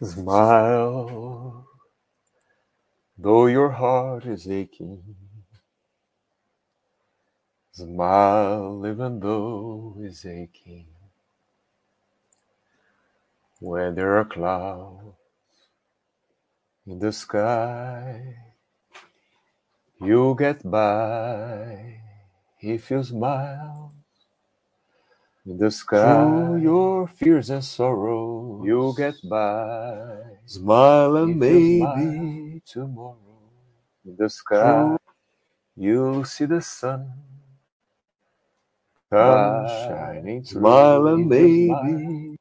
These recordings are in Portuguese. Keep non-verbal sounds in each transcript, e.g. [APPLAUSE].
Smile, though your heart is aching. Smile, even though it's aching. When there are clouds in the sky, you'll get by if you smile. In the sky, through your fears and sorrows, you'll get by. Smile and maybe tomorrow. In the sky, you'll see the sun come shining through. Smile and maybe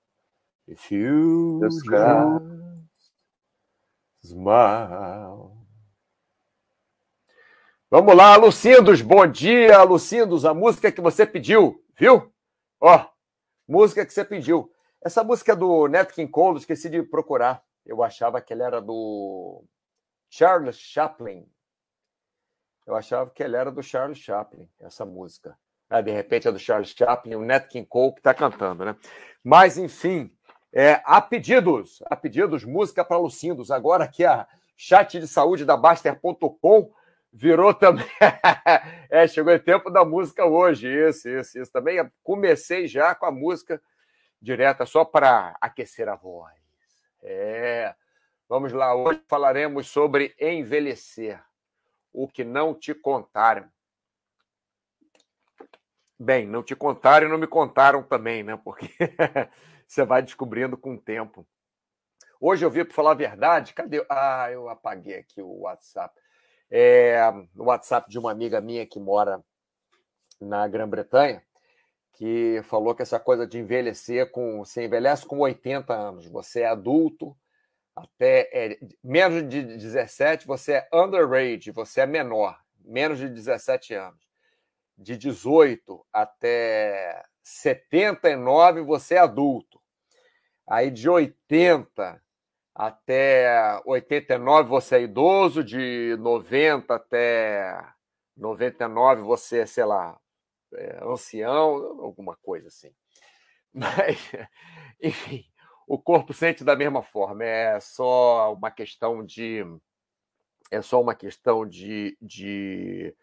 If you The sky. smile. Vamos lá, Lucindos, bom dia, Lucindos, a música que você pediu, viu? Ó, música que você pediu. Essa música é do Nat King Cole, esqueci de procurar. Eu achava que ela era do Charles Chaplin. Eu achava que ela era do Charles Chaplin, essa música. Ah, de repente é do Charles Chaplin, o Nat King Cole que está cantando, né? Mas, enfim, é, há pedidos, há pedidos, música para Lucindos. Agora aqui a chat de saúde da Baster.com virou também. [LAUGHS] é, chegou o tempo da música hoje. Isso, isso, isso. Também comecei já com a música direta, só para aquecer a voz. É. Vamos lá, hoje falaremos sobre envelhecer. O que não te contaram. Bem, não te contaram e não me contaram também, né? Porque [LAUGHS] você vai descobrindo com o tempo. Hoje eu vi, para falar a verdade, cadê? Ah, eu apaguei aqui o WhatsApp. É, o WhatsApp de uma amiga minha que mora na Grã-Bretanha, que falou que essa coisa de envelhecer com. Você envelhece com 80 anos, você é adulto, até é, menos de 17, você é underage, você é menor, menos de 17 anos. De 18 até 79, você é adulto. Aí de 80 até 89 você é idoso, de 90 até 99 você é, sei lá, é, ancião, alguma coisa assim. [LAUGHS] Mas, enfim, o corpo sente da mesma forma, é só uma questão de. É só uma questão de, de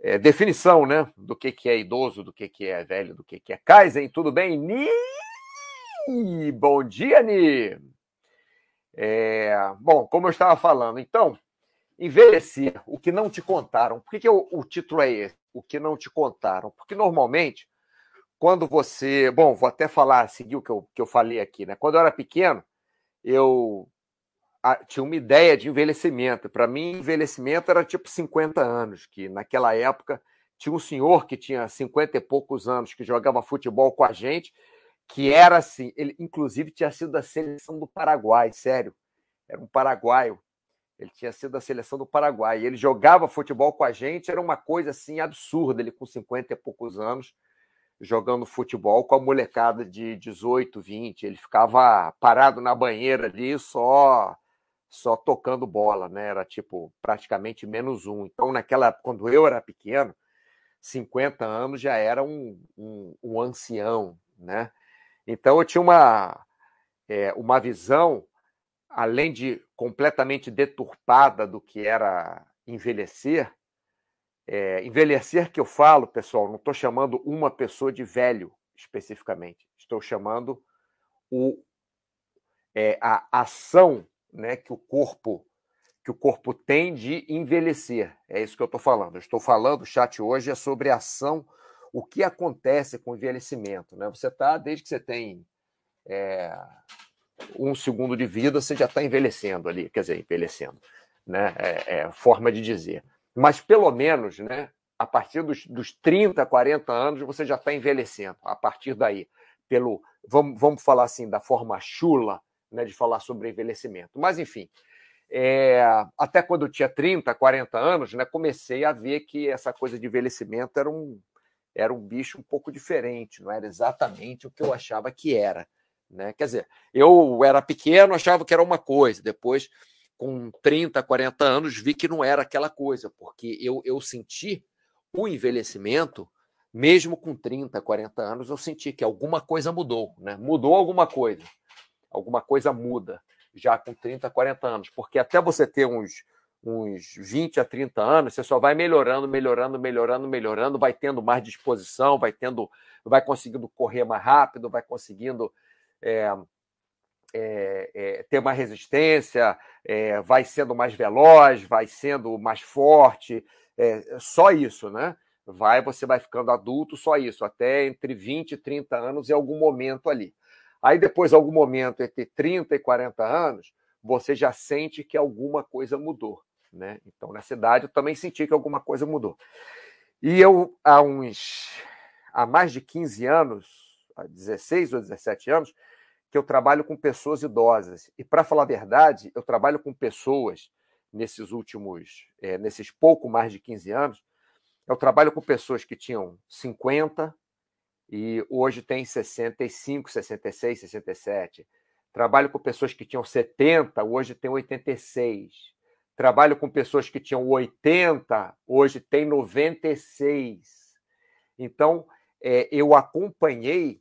é, definição, né? Do que, que é idoso, do que, que é velho, do que, que é Kaizen. Tudo bem? Ni! Bom dia, Ni! É, bom, como eu estava falando, então, envelhecer, o que não te contaram. Por que, que o, o título é esse? O que não te contaram? Porque normalmente, quando você. Bom, vou até falar, seguir o que eu, que eu falei aqui, né? Quando eu era pequeno, eu tinha uma ideia de envelhecimento. Para mim, envelhecimento era tipo 50 anos, que naquela época tinha um senhor que tinha 50 e poucos anos, que jogava futebol com a gente, que era assim, ele inclusive tinha sido da seleção do Paraguai, sério. Era um paraguaio. Ele tinha sido da seleção do Paraguai. Ele jogava futebol com a gente, era uma coisa assim absurda, ele com 50 e poucos anos, jogando futebol com a molecada de 18, 20. Ele ficava parado na banheira ali, só só tocando bola, né? Era tipo praticamente menos um. Então, naquela quando eu era pequeno, 50 anos já era um, um, um ancião, né? Então eu tinha uma, é, uma visão, além de completamente deturpada do que era envelhecer. É, envelhecer que eu falo, pessoal, não estou chamando uma pessoa de velho especificamente, estou chamando o, é, a ação né, que o corpo que o corpo tem de envelhecer. É isso que eu estou falando. Eu estou falando, o chat hoje é sobre a ação o que acontece com o envelhecimento. Né? Você está, desde que você tem é, um segundo de vida, você já está envelhecendo ali, quer dizer, envelhecendo, né? É, é, forma de dizer. Mas pelo menos, né, a partir dos, dos 30, 40 anos, você já está envelhecendo. A partir daí, pelo. Vamos, vamos falar assim, da forma chula né, de falar sobre envelhecimento. Mas, enfim, é, até quando eu tinha 30, 40 anos, né, comecei a ver que essa coisa de envelhecimento era um, era um bicho um pouco diferente, não era exatamente o que eu achava que era. Né? Quer dizer, eu era pequeno, achava que era uma coisa, depois, com 30, 40 anos, vi que não era aquela coisa, porque eu, eu senti o envelhecimento, mesmo com 30, 40 anos, eu senti que alguma coisa mudou, né? mudou alguma coisa, alguma coisa muda. já com 30, 40 anos, porque até você ter uns, uns 20 a 30 anos, você só vai melhorando, melhorando, melhorando, melhorando, vai tendo mais disposição, vai tendo, vai conseguindo correr mais rápido, vai conseguindo é, é, é, ter mais resistência, é, vai sendo mais veloz, vai sendo mais forte, é, só isso, né? Vai, você vai ficando adulto, só isso, até entre 20 e 30 anos em algum momento ali. Aí depois, algum momento entre 30 e 40 anos, você já sente que alguma coisa mudou. Né? Então, nessa idade, eu também senti que alguma coisa mudou. E eu, há uns. há mais de 15 anos, há 16 ou 17 anos, que eu trabalho com pessoas idosas. E, para falar a verdade, eu trabalho com pessoas nesses últimos. É, nesses pouco mais de 15 anos. Eu trabalho com pessoas que tinham 50 e hoje tem 65, 66, 67. Trabalho com pessoas que tinham 70, hoje tem 86 Trabalho com pessoas que tinham 80, hoje tem 96. Então, é, eu acompanhei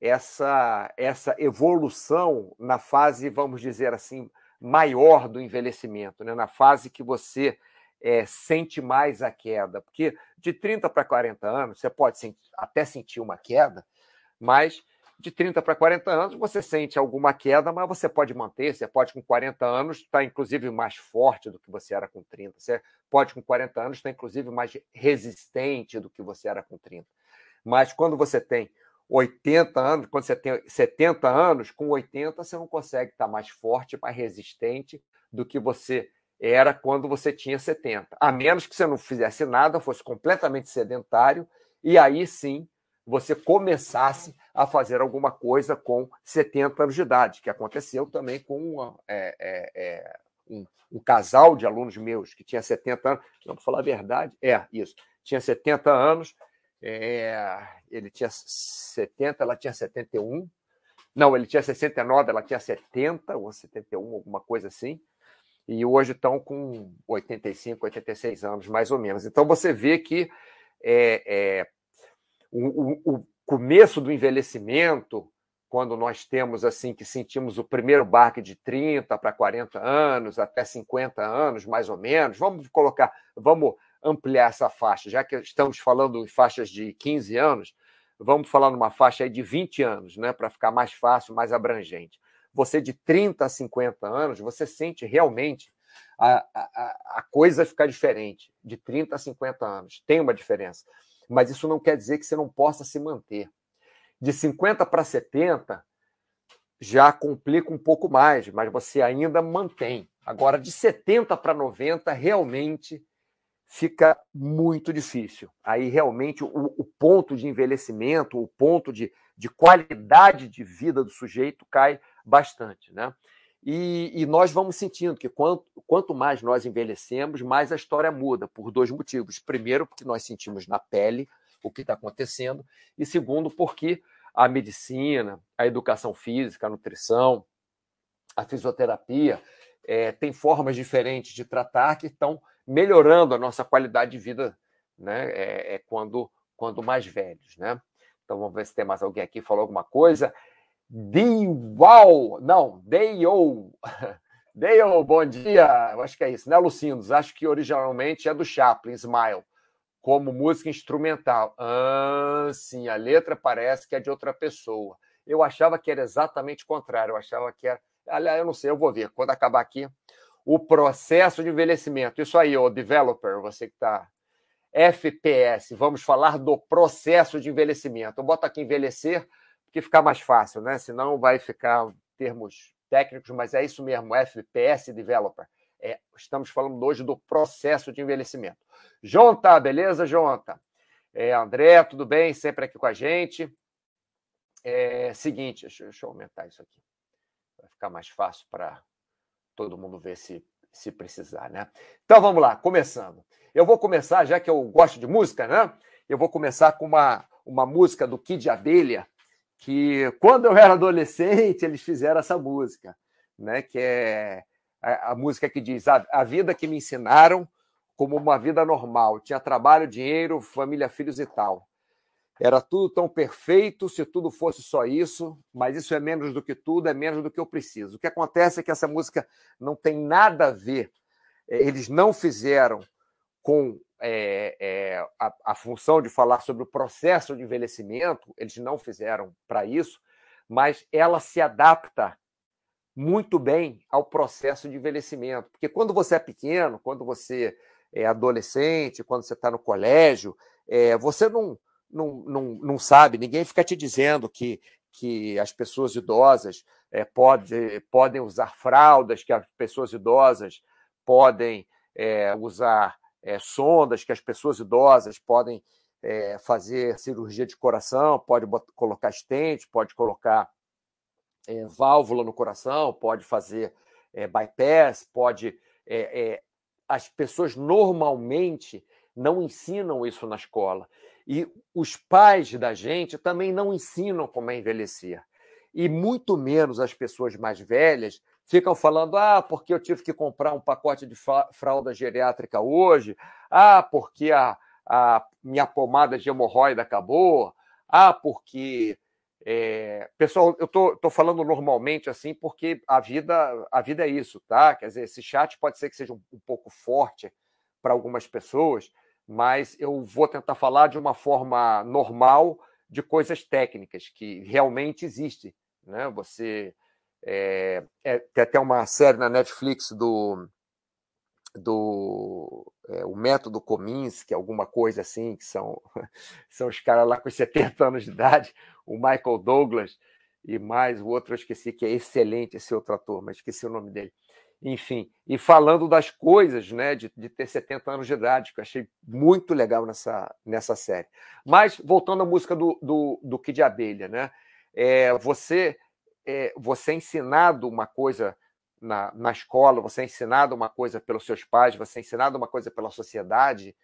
essa, essa evolução na fase, vamos dizer assim, maior do envelhecimento, né? na fase que você é, sente mais a queda. Porque de 30 para 40 anos, você pode até sentir uma queda, mas de 30 para 40 anos, você sente alguma queda, mas você pode manter. Você pode, com 40 anos, estar tá, inclusive mais forte do que você era com 30. Você pode, com 40 anos, estar inclusive mais resistente do que você era com 30. Mas quando você tem 80 anos, quando você tem 70 anos, com 80 você não consegue estar mais forte, mais resistente do que você era quando você tinha 70. A menos que você não fizesse nada, fosse completamente sedentário, e aí sim você começasse a fazer alguma coisa com 70 anos de idade, que aconteceu também com uma, é, é, é, um, um, casal de alunos meus que tinha 70 anos, vamos falar a verdade, é isso, tinha 70 anos, é, ele tinha 70, ela tinha 71, não, ele tinha 69, ela tinha 70 ou 71, alguma coisa assim, e hoje estão com 85, 86 anos, mais ou menos. Então você vê que é, é, o, o, começo do envelhecimento, quando nós temos assim que sentimos o primeiro barque de 30 para 40 anos, até 50 anos, mais ou menos, vamos colocar, vamos ampliar essa faixa, já que estamos falando em faixas de 15 anos, vamos falar numa faixa de 20 anos, né, para ficar mais fácil, mais abrangente. Você de 30 a 50 anos, você sente realmente a, a, a coisa ficar diferente, de 30 a 50 anos. Tem uma diferença mas isso não quer dizer que você não possa se manter. De 50 para 70 já complica um pouco mais, mas você ainda mantém. Agora, de 70 para 90, realmente fica muito difícil. Aí, realmente, o, o ponto de envelhecimento, o ponto de, de qualidade de vida do sujeito cai bastante. Né? E, e, nós vamos sentindo que quanto, quanto mais nós envelhecemos, mais a história muda, por dois motivos. Primeiro, porque nós sentimos na pele o que está acontecendo, e segundo, porque a medicina, a educação física, a nutrição, a fisioterapia é, tem formas diferentes de tratar que estão melhorando a nossa qualidade de vida né? é, é quando, quando mais velhos. Né? Então vamos ver se tem mais alguém aqui que falou alguma coisa. Diwal, não, Deio. [LAUGHS] Deio, bom dia. Eu acho que é isso, né, Lucindos? Acho que originalmente é do Chaplin, Smile, como música instrumental. Ah, sim, a letra parece que é de outra pessoa. Eu achava que era exatamente o contrário. Eu achava que era. Aliás, eu não sei, eu vou ver. Quando acabar aqui, o processo de envelhecimento. Isso aí, o developer, você que está. FPS, vamos falar do processo de envelhecimento. Eu boto aqui envelhecer que ficar mais fácil, né? Senão vai ficar termos técnicos, mas é isso mesmo, FPS Developer. É, estamos falando hoje do processo de envelhecimento. Jonta, beleza, Jonta? É, André, tudo bem? Sempre aqui com a gente. É, seguinte, deixa, deixa eu aumentar isso aqui. Vai ficar mais fácil para todo mundo ver se, se precisar, né? Então vamos lá, começando. Eu vou começar, já que eu gosto de música, né? Eu vou começar com uma, uma música do Kid Abelha, que quando eu era adolescente eles fizeram essa música, né? Que é a, a música que diz a, a, vida que me ensinaram como uma vida normal, tinha trabalho, dinheiro, família, filhos e tal. Era tudo tão perfeito se tudo fosse só isso, mas isso é menos do que tudo, é menos do que eu preciso. O que acontece é que essa música não tem nada a ver, eles não fizeram com é, é, a, a, função de falar sobre o processo de envelhecimento, eles não fizeram para isso, mas ela se adapta muito bem ao processo de envelhecimento. Porque quando você é pequeno, quando você é adolescente, quando você está no colégio, é, você não não, não, não sabe, ninguém fica te dizendo que, que as pessoas idosas é, pode, podem usar fraldas, que as pessoas idosas podem usar é, sondas, que as pessoas idosas podem é, fazer cirurgia de coração, pode botar, colocar estente, pode colocar é, válvula no coração, pode fazer bypass, pode. as pessoas normalmente não ensinam isso na escola. E os pais da gente também não ensinam como é envelhecer. E muito menos as pessoas mais velhas ficam falando: ah, porque eu tive que comprar um pacote de fralda geriátrica hoje, ah, porque a, a minha pomada de hemorroida acabou, ah, porque. É... Pessoal, eu tô, tô falando normalmente assim porque a vida a vida é isso, tá? Quer dizer, esse chat pode ser que seja um, um pouco forte para algumas pessoas, mas eu vou tentar falar de uma forma normal de coisas técnicas que realmente existem. Né? Você é, é, tem até uma série na Netflix do do é, o método Kominsky, alguma coisa assim, que são, [LAUGHS] são os caras lá com 70 anos de idade, o Michael Douglas e mais o outro eu esqueci, que é excelente esse outro ator, mas esqueci o nome dele enfim, e falando das coisas, né, de, de, ter 70 anos de idade, que eu achei muito legal nessa, nessa série. Mas, voltando à música do, do, do Kid Abelha, né, é, você, é, você é ensinado uma coisa na, na escola, você é ensinado uma coisa pelos seus pais, você é ensinado uma coisa pela sociedade,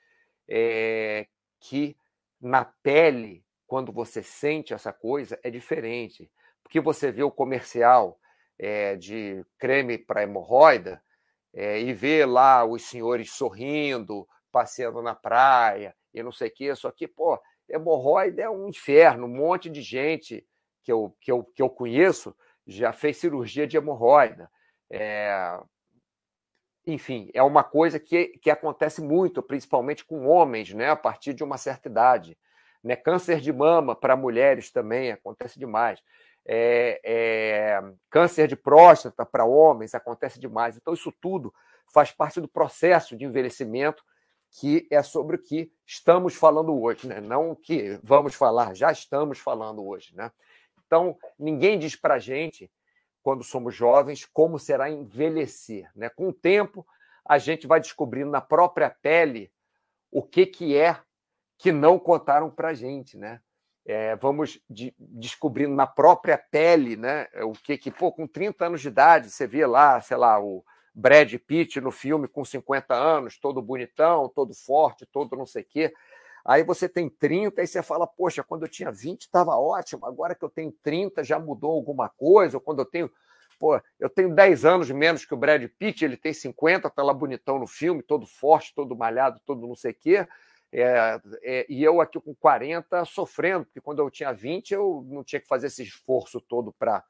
é, que na pele, quando você sente essa coisa, é diferente. Porque você vê o comercial, é, de creme para hemorroida é, e ver lá os senhores sorrindo, passeando na praia e não sei o quê. Só que, pô, hemorroida é um inferno. Um monte de gente que eu, que eu, que eu conheço já fez cirurgia de hemorroida. É... Enfim, é uma coisa que, que acontece muito, principalmente com homens, né, a partir de uma certa idade. Né? Câncer de mama para mulheres também acontece demais é, é, câncer de próstata para homens acontece demais. Então, isso tudo faz parte do processo de envelhecimento que é sobre o que estamos falando hoje, né? não o que vamos falar, já estamos falando hoje. Né? Então, ninguém diz para a gente, quando somos jovens, como será envelhecer. Né? Com o tempo, a gente vai descobrindo na própria pele o que, que é que não contaram para a gente. Né? é, vamos de, descobrindo na própria pele né, o que, que, pô, com 30 anos de idade, você vê lá, sei lá, o Brad Pitt no filme com 50 anos, todo bonitão, todo forte, todo não sei o quê. Aí você tem 30 e você fala, poxa, quando eu tinha 20 estava ótimo, agora que eu tenho 30 já mudou alguma coisa, ou quando eu tenho. Pô, eu tenho 10 anos menos que o Brad Pitt, ele tem 50, tá lá bonitão no filme, todo forte, todo malhado, todo não sei o quê. É, é, e eu aqui com 40 sofrendo, porque quando eu tinha 20 eu não tinha que fazer esse esforço todo para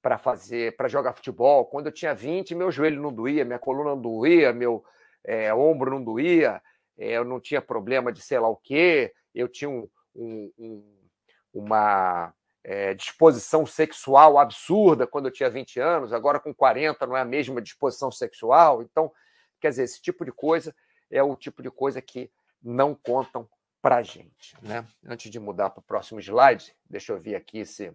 para fazer, para jogar futebol. Quando eu tinha 20, meu joelho não doía, minha coluna não doía, meu é, ombro não doía, eu não tinha problema de sei lá o quê, eu tinha um, um, um, uma é, disposição sexual absurda quando eu tinha 20 anos, agora com 40 não é a mesma disposição sexual. Então, quer dizer, esse tipo de coisa é o tipo de coisa que não contam para a gente. Né? Antes de mudar para o próximo slide, deixa eu ver aqui se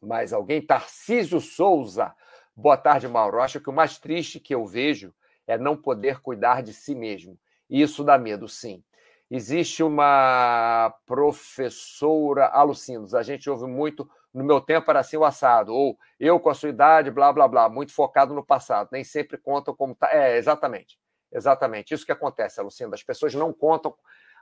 mais alguém. Tarcísio Souza. Boa tarde, Mauro. Acho que o mais triste que eu vejo é não poder cuidar de si mesmo. Isso dá medo, sim. Existe uma professora Alucinos, a gente ouve muito, no meu tempo era assim o assado, ou eu com a sua idade, blá, blá, blá, muito focado no passado, nem sempre contam como está. É, exatamente. Exatamente, isso que acontece, Lucinda. As pessoas não contam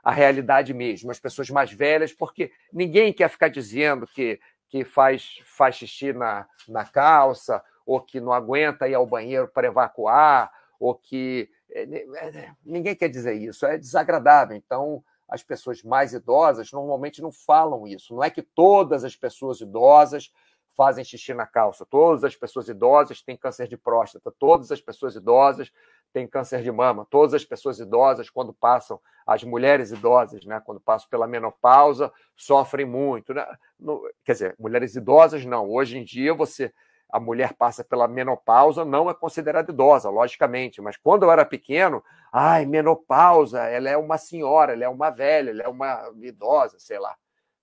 a realidade mesmo, as pessoas mais velhas, porque ninguém quer ficar dizendo que, que faz, faz xixi na, na calça, ou que não aguenta ir ao banheiro para evacuar, ou que. É, é, ninguém quer dizer isso, é desagradável. Então, as pessoas mais idosas normalmente não falam isso. Não é que todas as pessoas idosas fazem xixi na calça, todas as pessoas idosas têm câncer de próstata, todas as pessoas idosas têm câncer de mama, todas as pessoas idosas, quando passam, as mulheres idosas, né, quando passam pela menopausa, sofrem muito. Né? No, quer dizer, mulheres idosas não. Hoje em dia, você a mulher passa pela menopausa, não é considerada idosa, logicamente, mas quando eu era pequeno, ai, menopausa, ela é uma senhora, ela é uma velha, ela é uma idosa, sei lá.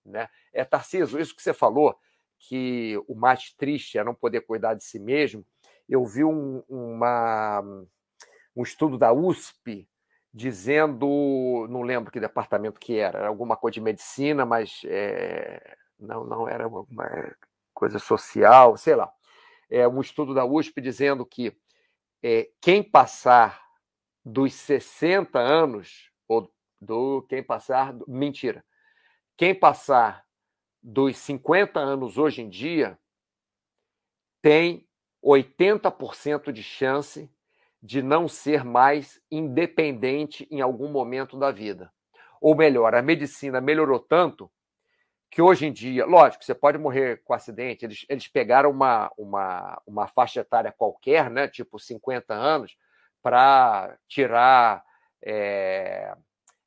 Né? É, Tarciso, isso que você falou, que o mais triste é não poder cuidar de si mesmo, eu vi um, uma, um estudo da USP dizendo, não lembro que departamento que era, era alguma coisa de medicina, mas é, não, não era alguma coisa social, sei lá é, um estudo da USP dizendo que é, quem passar dos 60 anos, ou do quem passar. Mentira. Quem passar dos 50 anos hoje em dia tem 80% de chance de não ser mais independente em algum momento da vida. Ou melhor, a medicina melhorou tanto que hoje em dia, lógico, você pode morrer com acidente, eles, eles pegaram uma, uma, uma faixa etária qualquer, né, tipo 50 anos, para tirar é,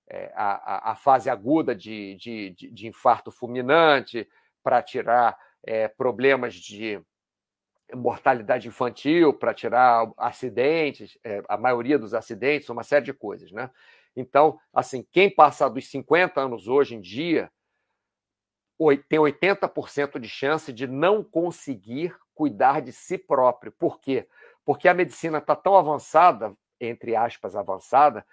é, a, a, fase aguda de, de, de infarto fulminante, para tirar é, problemas de mortalidade infantil, para tirar acidentes, a maioria dos acidentes, uma série de coisas, né? Então, assim, quem passa dos 50 anos hoje em dia, tem 80% de chance de não conseguir cuidar de si próprio. Por quê? Porque a medicina está tão avançada, entre aspas, avançada,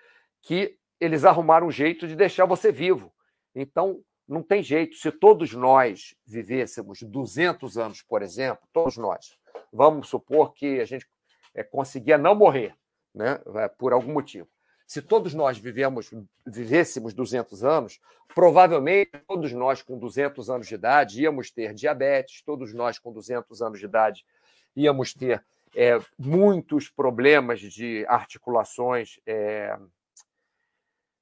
que eles arrumaram um jeito de deixar você vivo. Então, não tem jeito. Se todos nós vivêssemos 200 anos, por exemplo, todos nós, vamos supor que a gente é, conseguia não morrer, né, por algum motivo. Se todos nós vivemos, vivêssemos 200 anos, provavelmente todos nós com 200 anos de idade íamos ter diabetes, todos nós com 200 anos de idade íamos ter é, muitos problemas de articulações. É...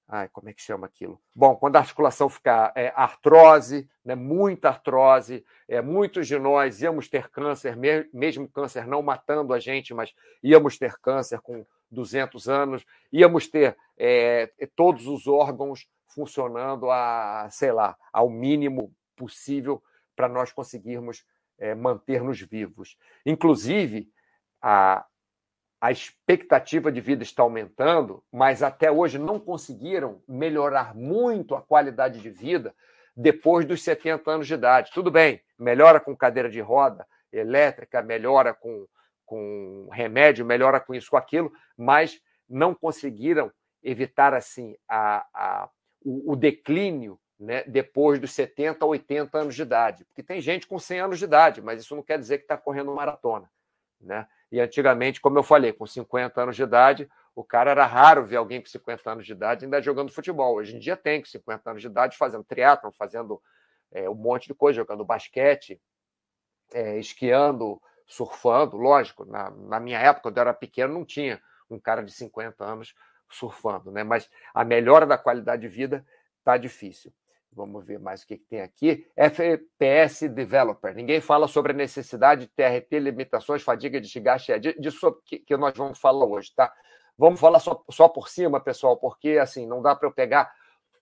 Ai, como é que chama aquilo? Bom, quando a articulação ficar é, artrose, né, muita artrose, é, muitos de nós íamos ter câncer, mesmo câncer não matando a gente, mas íamos ter câncer com 200 anos, íamos ter é, todos os órgãos funcionando a, sei lá, ao mínimo possível para nós conseguirmos é, manter-nos vivos. Inclusive, a, a expectativa de vida está aumentando, mas até hoje não conseguiram melhorar muito a qualidade de vida depois dos 70 anos de idade. Tudo bem, melhora com cadeira de roda elétrica, melhora com com remédio, melhora com isso, com aquilo, mas não conseguiram evitar assim a, a, o, o declínio né, depois dos 70, 80 anos de idade. Porque tem gente com 100 anos de idade, mas isso não quer dizer que está correndo maratona. Né? E antigamente, como eu falei, com 50 anos de idade, o cara era raro ver alguém com 50 anos de idade ainda jogando futebol. Hoje em dia tem com 50 anos de idade fazendo triatlon, fazendo é, um monte de coisa, jogando basquete, é, esquiando, surfando, lógico, na, na minha época, quando eu era pequeno, não tinha um cara de 50 anos surfando, né? Mas a melhora da qualidade de vida está difícil. Vamos ver mais o que, tem aqui. FPS Developer. Ninguém fala sobre a necessidade de TRT, limitações, fadiga, desgaste, é disso que, que nós vamos falar hoje, tá? Vamos falar só, só por cima, pessoal, porque assim não dá para eu pegar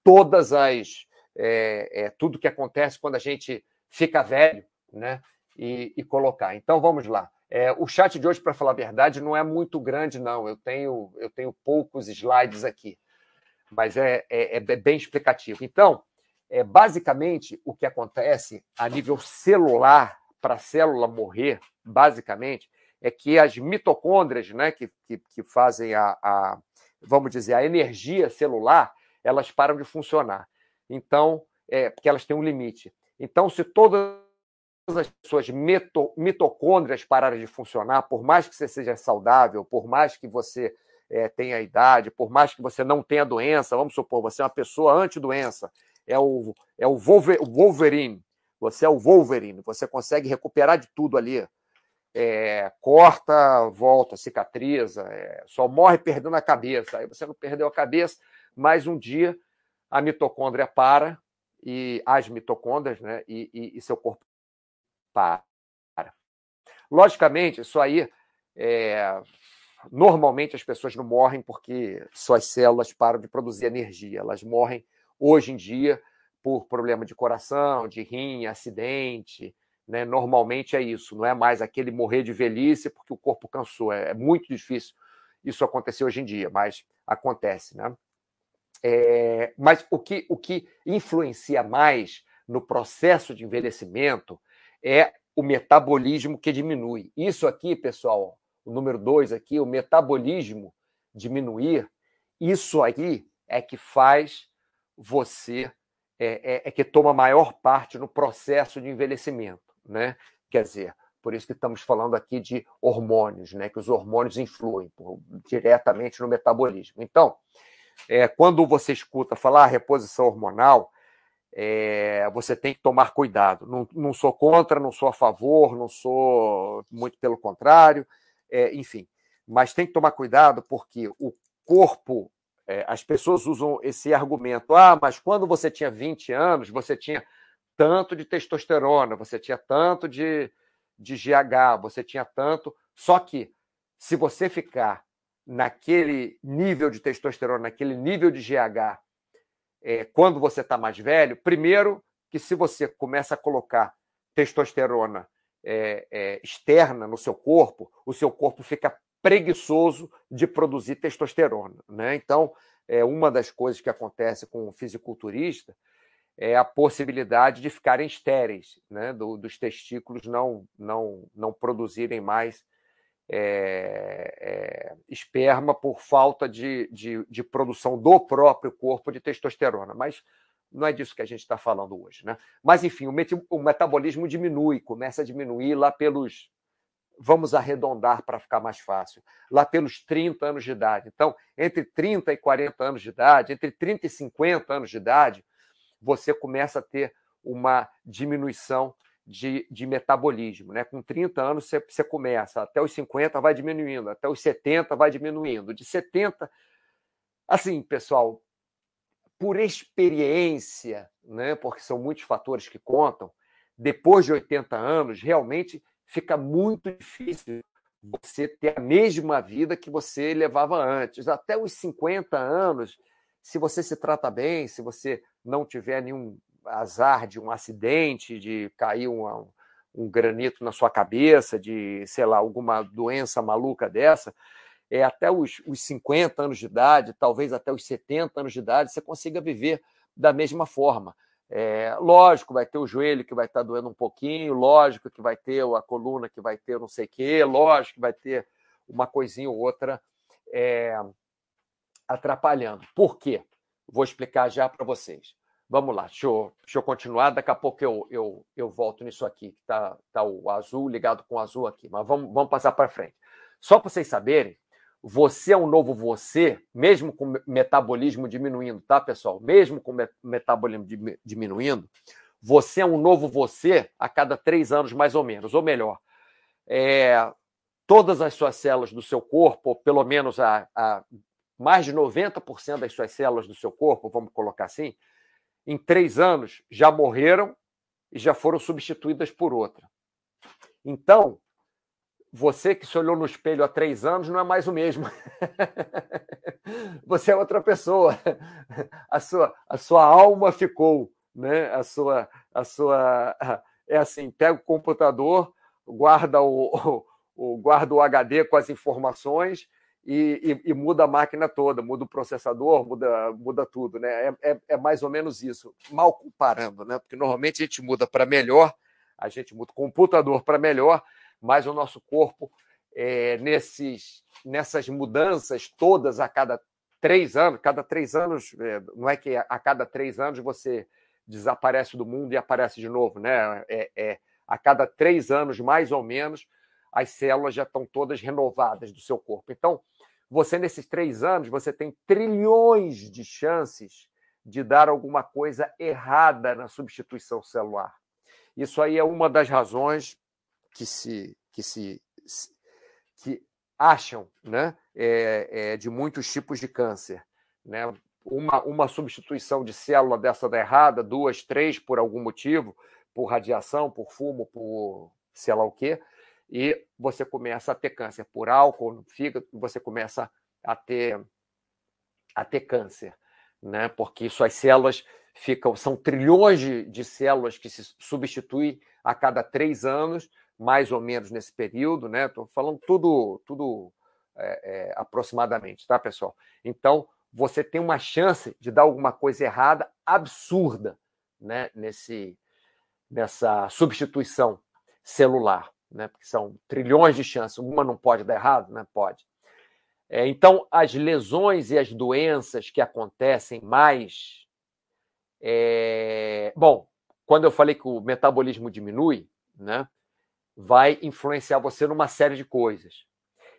todas as é, é, tudo que acontece quando a gente fica velho, né? E, e colocar. Então vamos lá. É, o chat de hoje, para falar a verdade, não é muito grande, não. Eu tenho, eu tenho poucos slides aqui, mas é, é, é bem explicativo. Então, é, basicamente, o que acontece a nível celular, para a célula morrer, basicamente, é que as mitocôndrias, né, que, que, que fazem a, a, vamos dizer, a energia celular, elas param de funcionar. Então, é, porque elas têm um limite. Então, se todas as suas mito, mitocôndrias pararem de funcionar, por mais que você seja saudável, por mais que você é, tenha idade, por mais que você não tenha doença, vamos supor, você é uma pessoa anti-doença, é o, é o Wolverine, você é o Wolverine, você consegue recuperar de tudo ali. É, corta, volta, cicatriza, é, só morre perdendo a cabeça. Aí você não perdeu a cabeça, mas um dia a mitocôndria para, e as mitocôndrias, né? E, e, e seu corpo para. Logicamente, isso aí é, normalmente as pessoas não morrem porque suas células param de produzir energia. Elas morrem hoje em dia por problema de coração, de rim, acidente. Né? Normalmente é isso, não é mais aquele morrer de velhice porque o corpo cansou. É, é muito difícil isso acontecer hoje em dia, mas acontece. Né? É, mas o que, o que influencia mais no processo de envelhecimento é o metabolismo que diminui. Isso aqui, pessoal, o número dois aqui, o metabolismo diminuir, isso aí é que faz você, é, é, é, que toma maior parte no processo de envelhecimento, né? Quer dizer, por isso que estamos falando aqui de hormônios, né? Que os hormônios influem por, diretamente no metabolismo. Então, é, quando você escuta falar reposição hormonal, é, você tem que tomar cuidado. Não, não, sou contra, não sou a favor, não sou muito pelo contrário, é, enfim. Mas tem que tomar cuidado porque o corpo, é, as pessoas usam esse argumento: ah, mas quando você tinha 20 anos, você tinha tanto de testosterona, você tinha tanto de, de GH, você tinha tanto. Só que se você ficar naquele nível de testosterona, naquele nível de GH é, quando você está mais velho, primeiro que se você começa a colocar testosterona é, é, externa no seu corpo, o seu corpo fica preguiçoso de produzir testosterona. Né? Então, é uma das coisas que acontece com o fisiculturista é a possibilidade de ficarem estéreis, né? Do, dos testículos não, não, não produzirem mais é, é, esperma por falta de, de, de, produção do próprio corpo de testosterona. Mas não é disso que a gente está falando hoje. Né? Mas, enfim, o, o metabolismo diminui, começa a diminuir lá pelos. Vamos arredondar para ficar mais fácil. Lá pelos 30 anos de idade. Então, entre 30 e 40 anos de idade, entre 30 e 50 anos de idade, você começa a ter uma diminuição de, de metabolismo. Né? Com 30 anos você, você começa, até os 50 vai diminuindo, até os 70 vai diminuindo. De 70, assim, pessoal, por experiência, né? porque são muitos fatores que contam, depois de 80 anos, realmente fica muito difícil você ter a mesma vida que você levava antes. Até os 50 anos, se você se trata bem, se você não tiver nenhum azar de um acidente, de cair um, um granito na sua cabeça, de, sei lá, alguma doença maluca dessa, é, até os, os 50 anos de idade, talvez até os 70 anos de idade, você consiga viver da mesma forma. É, lógico, vai ter o joelho que vai estar doendo um pouquinho, lógico que vai ter a coluna que vai ter não sei o quê, lógico que vai ter uma coisinha ou outra é, atrapalhando. Por quê? Vou explicar já para vocês. Vamos lá, deixa eu, deixa eu continuar. Daqui a pouco eu, eu, eu volto nisso aqui. Está tá o azul ligado com o azul aqui. Mas vamos, vamos passar para frente. Só para vocês saberem, você é um novo você, mesmo com metabolismo diminuindo, tá, pessoal? Mesmo com metabolismo diminuindo, você é um novo você a cada três anos, mais ou menos. Ou melhor, é, todas as suas células do seu corpo, ou pelo menos a, a mais de 90% das suas células do seu corpo, vamos colocar assim, em três anos já morreram e já foram substituídas por outra. Então, você que se olhou no espelho há três anos não é mais o mesmo. [LAUGHS] você é outra pessoa. A sua, a sua alma ficou, né? A sua, a sua é assim, pega o computador, guarda o, o, guarda o HD com as informações e, e, e, muda a máquina toda, muda o processador, muda, muda tudo, né? É, é, é, mais ou menos isso, mal comparando, né? Porque normalmente a gente muda para melhor, a gente muda o computador para melhor, mas o nosso corpo, é, nesses, nessas mudanças todas a cada três anos, cada três anos, é, não é que a cada três anos você desaparece do mundo e aparece de novo, né? É, é a cada três anos, mais ou menos, as células já estão todas renovadas do seu corpo. Então, você, nesses três anos, você tem trilhões de chances de dar alguma coisa errada na substituição celular. Isso aí é uma das razões que se, que se que acham né, é, é, de muitos tipos de câncer. Né? uma, uma substituição de célula dessa da errada, duas, três por algum motivo, por radiação, por fumo, por sei lá o quê, e você começa a ter câncer por álcool no fígado, você começa a ter a ter câncer, né? Porque suas células ficam, são trilhões de, de células que se substituem a cada três anos, mais ou menos nesse período, né? Estou falando tudo, tudo é, é, aproximadamente, tá, pessoal? Então, você tem uma chance de dar alguma coisa errada absurda, né? Nesse, nessa substituição celular, né? Porque são trilhões de chances. Uma não pode dar errado, né? Pode. É, então, as lesões e as doenças que acontecem mais. É... Bom, quando eu falei que o metabolismo diminui, né? Vai influenciar você numa série de coisas.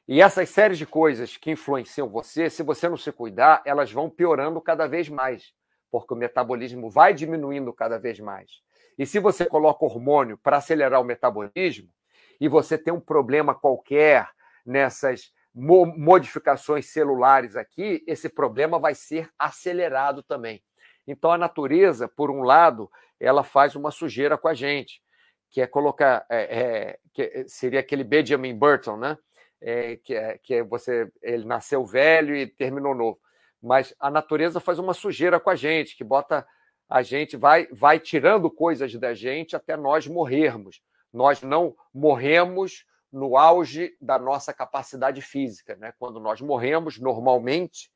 E essas séries de coisas que influenciam você, se você não se cuidar, elas vão piorando cada vez mais, porque o metabolismo vai diminuindo cada vez mais. E se você coloca hormônio para acelerar o metabolismo, e você tem um problema qualquer nessas modificações celulares aqui, esse problema vai ser acelerado também. Então a natureza, por um lado, ela faz uma sujeira com a gente, que é colocar, é, é, que seria aquele Benjamin Burton, né? É, que, é, que é você, ele nasceu velho e terminou novo. Mas a natureza faz uma sujeira com a gente, que bota a gente vai, vai tirando coisas da gente até nós morrermos. Nós não morremos no auge da nossa capacidade física, né? Quando nós morremos normalmente,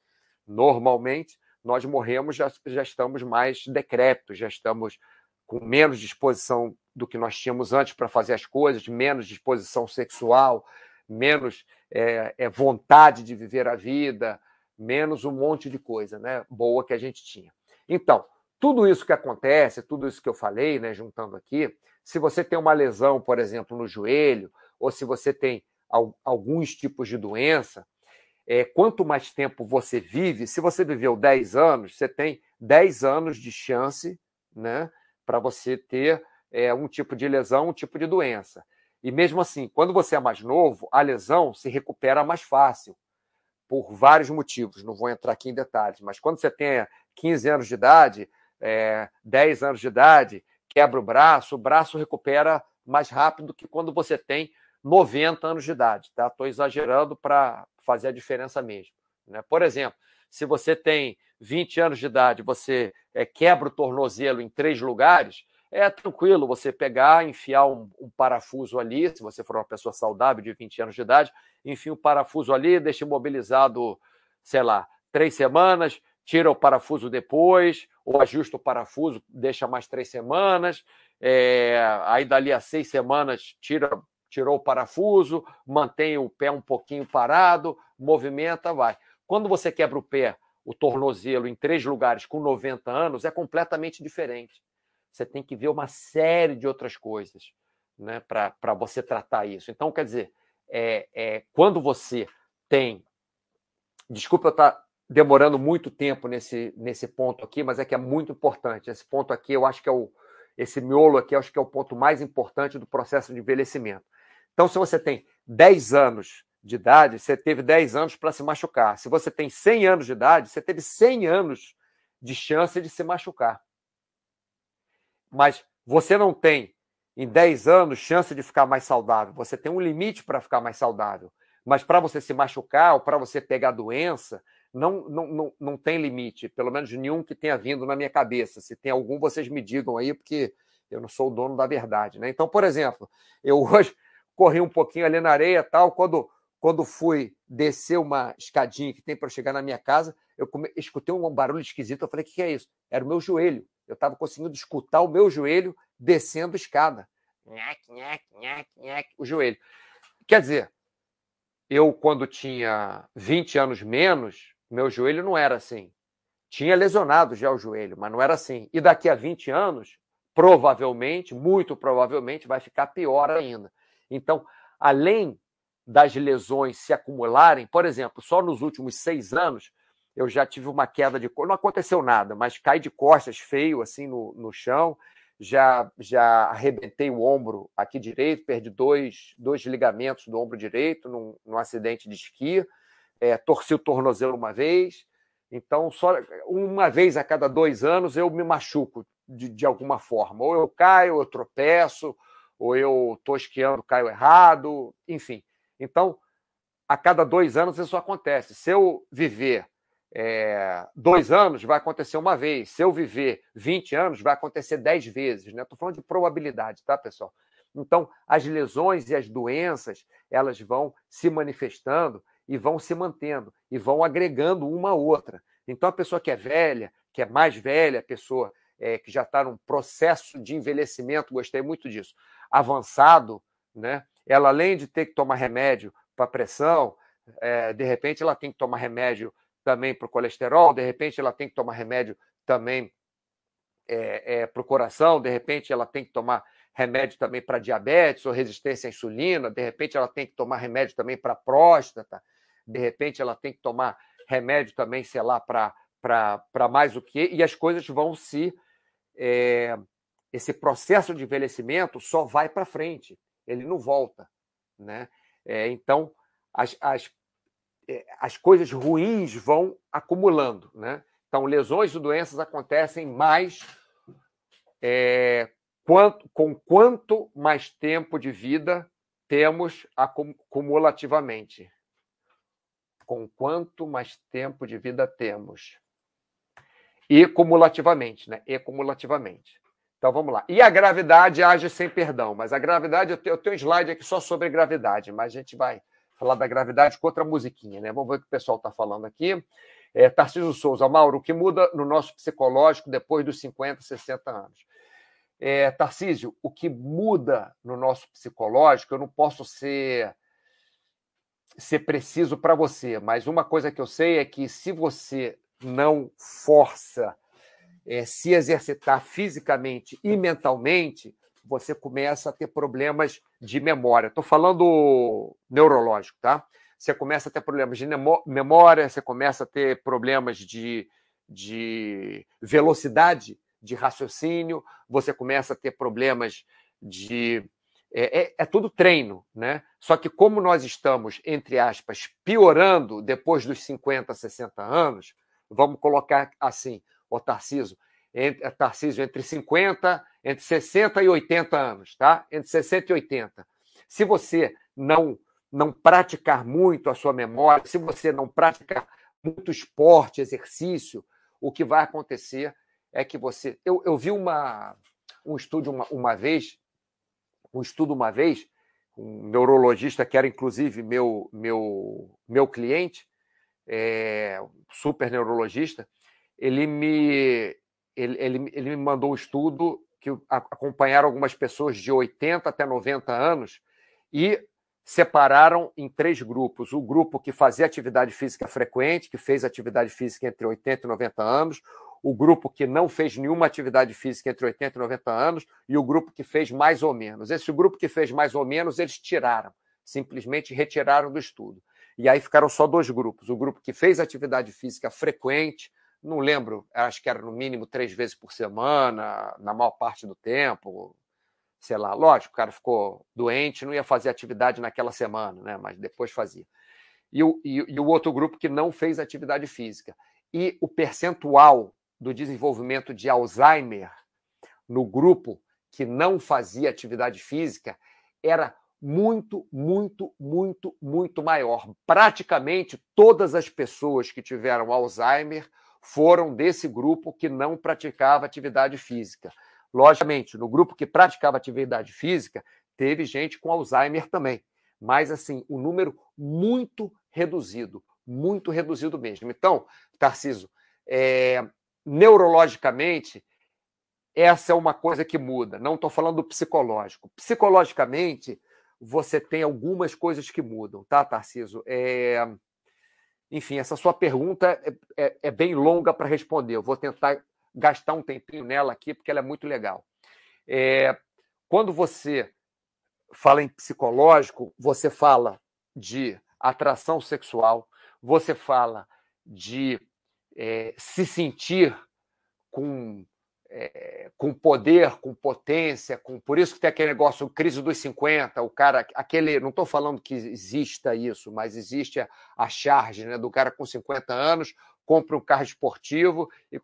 normalmente nós morremos já, já estamos mais decrépitos, já estamos com menos disposição do que nós tínhamos antes para fazer as coisas, menos disposição sexual, menos é, é, vontade de viver a vida, menos um monte de coisa, né? Boa que a gente tinha. Então, tudo isso que acontece, tudo isso que eu falei, né, juntando aqui, se você tem uma lesão, por exemplo, no joelho, ou se você tem alguns tipos de doença, é, quanto mais tempo você vive, se você viveu 10 anos, você tem 10 anos de chance né, para você ter é, um tipo de lesão, um tipo de doença. E mesmo assim, quando você é mais novo, a lesão se recupera mais fácil, por vários motivos. Não vou entrar aqui em detalhes, mas quando você tem 15 anos de idade, é, 10 anos de idade, quebra o braço, o braço recupera mais rápido que quando você tem 90 anos de idade. Tá? Estou exagerando para fazer a diferença mesmo. Né? Por exemplo, se você tem 20 anos de idade, você é, quebra o tornozelo em três lugares, é tranquilo você pegar, enfiar um, um, parafuso ali, se você for uma pessoa saudável de 20 anos de idade, enfia um parafuso ali, deixa imobilizado, sei lá, três semanas, tira o parafuso depois, ou ajusta o parafuso, deixa mais três semanas, é, aí dali a seis semanas tira, tirou o parafuso, mantém o pé um pouquinho parado, movimenta, vai. Quando você quebra o pé, o tornozelo em três lugares com 90 anos, é completamente diferente. Você tem que ver uma série de outras coisas né, para você tratar isso. Então, quer dizer, é, é, quando você tem. Desculpa eu estar tá demorando muito tempo nesse, nesse ponto aqui, mas é que é muito importante. Esse ponto aqui, eu acho que é o. Esse miolo aqui, eu acho que é o ponto mais importante do processo de envelhecimento. Então, se você tem 10 anos de idade, você teve 10 anos para se machucar. Se você tem 100 anos de idade, você teve 100 anos de chance de se machucar. Mas você não tem, em 10 anos, chance de ficar mais saudável. Você tem um limite para ficar mais saudável. Mas para você se machucar ou para você pegar doença, não, não, não, não tem limite, pelo menos nenhum que tenha vindo na minha cabeça. Se tem algum, vocês me digam aí, porque eu não sou o dono da verdade. Né? Então, por exemplo, eu [LAUGHS] hoje corri um pouquinho ali na areia tal, quando, quando fui descer uma escadinha que tem para chegar na minha casa, eu come... escutei um barulho esquisito, eu falei, o que, que é isso? Era o meu joelho. Eu estava conseguindo escutar o meu joelho descendo escada. Nhaque, nhaque, nhaque, nhaque, o joelho. Quer dizer, eu, quando tinha 20 anos menos, meu joelho não era assim. Tinha lesionado já o joelho, mas não era assim. E daqui a 20 anos, provavelmente, muito provavelmente, vai ficar pior ainda. Então, além das lesões se acumularem, por exemplo, só nos últimos seis anos, eu já tive uma queda de não aconteceu nada, mas cai de costas feio assim no, no chão, já já arrebentei o ombro aqui direito, perdi dois, dois ligamentos do ombro direito num, num acidente de esqui, é, torci o tornozelo uma vez, Então, só uma vez a cada dois anos eu me machuco de, de alguma forma. Ou eu caio, ou eu tropeço, ou eu estou esquiando, caio errado, enfim. Então, a cada dois anos isso acontece. Se eu viver é, dois anos, vai acontecer uma vez. Se eu viver 20 anos, vai acontecer dez vezes. Estou né? falando de probabilidade, tá, pessoal? Então, as lesões e as doenças, elas vão se manifestando e vão se mantendo e vão agregando uma a outra. Então, a pessoa que é velha, que é mais velha, a pessoa é, que já está num processo de envelhecimento, gostei muito disso, avançado, né? ela além de ter que tomar remédio para pressão, é, de repente ela tem que tomar remédio também para o colesterol, de repente ela tem que tomar remédio também é, é, para o coração, de repente ela tem que tomar remédio também para diabetes ou resistência à insulina, de repente ela tem que tomar remédio também para próstata, de repente ela tem que tomar remédio também, sei lá, para mais o que, e as coisas vão se. É, esse processo de envelhecimento só vai para frente, ele não volta. Né? É, então, as, as, é, as coisas ruins vão acumulando. Né? Então, lesões e doenças acontecem mais é, quanto, com quanto mais tempo de vida temos acumulativamente com quanto mais tempo de vida temos. E cumulativamente, né? E cumulativamente. Então vamos lá. E a gravidade age sem perdão, mas a gravidade, eu tenho, um slide aqui só sobre gravidade, mas a gente vai falar da gravidade com outra musiquinha, né? Vamos ver o que o pessoal está falando aqui. É, Tarcísio Souza, Mauro, o que muda no nosso psicológico depois dos 50, 60 anos? É, Tarcísio, o que muda no nosso psicológico, eu não posso ser ser preciso para você, mas uma coisa que eu sei é que se você não força é, se exercitar fisicamente e mentalmente, você começa a ter problemas de memória. Estou falando neurológico, tá? Você começa a ter problemas de memória, você começa a ter problemas de, de velocidade de raciocínio, você começa a ter problemas de é, é, é, tudo treino, né? Só que como nós estamos, entre aspas, piorando depois dos 50, 60 anos, vamos colocar assim, o Tarciso, entre, é, Tarciso, entre 50, entre 60 e 80 anos, tá? Entre 60 e 80. Se você não não praticar muito a sua memória, se você não praticar muito esporte, exercício, o que vai acontecer é que você. Eu, eu vi uma, um estudo uma, uma vez um estudo uma vez, um neurologista que era inclusive meu, meu, meu cliente, é, super neurologista, ele me, ele, ele, ele me mandou um estudo que acompanharam algumas pessoas de 80 até 90 anos e separaram em três grupos. O grupo que fazia atividade física frequente, que fez atividade física entre 80 e 90 anos, o grupo que não fez nenhuma atividade física entre 80 e 90 anos e o grupo que fez mais ou menos. Esse grupo que fez mais ou menos, eles tiraram, simplesmente retiraram do estudo. E aí ficaram só dois grupos: o grupo que fez atividade física frequente, não lembro, acho que era no mínimo três vezes por semana, na maior parte do tempo, sei lá. Lógico, o cara ficou doente, não ia fazer atividade naquela semana, né? mas depois fazia. E o, e, e o outro grupo que não fez atividade física. E o percentual do desenvolvimento de Alzheimer no grupo que não fazia atividade física era muito, muito, muito, muito maior. Praticamente todas as pessoas que tiveram Alzheimer foram desse grupo que não praticava atividade física. Logicamente, no grupo que praticava atividade física, teve gente com Alzheimer também, mas assim, o um número muito reduzido, muito reduzido mesmo. Então, Tarciso, é, neurologicamente, essa é uma coisa que muda. Não estou falando do psicológico. Psicologicamente, você tem algumas coisas que mudam, tá, Tarciso? É... Enfim, essa sua pergunta é, é, é bem longa para responder. Eu vou tentar gastar um tempinho nela aqui, porque ela é muito legal. É... Quando você fala em psicológico, você fala de atração sexual, você fala de é, se sentir com, é, com poder, com potência, com por isso que tem aquele negócio, crise dos 50, o cara, aquele, não estou falando que exista isso, mas existe a, a charge né, do cara com 50 anos compra um carro esportivo e,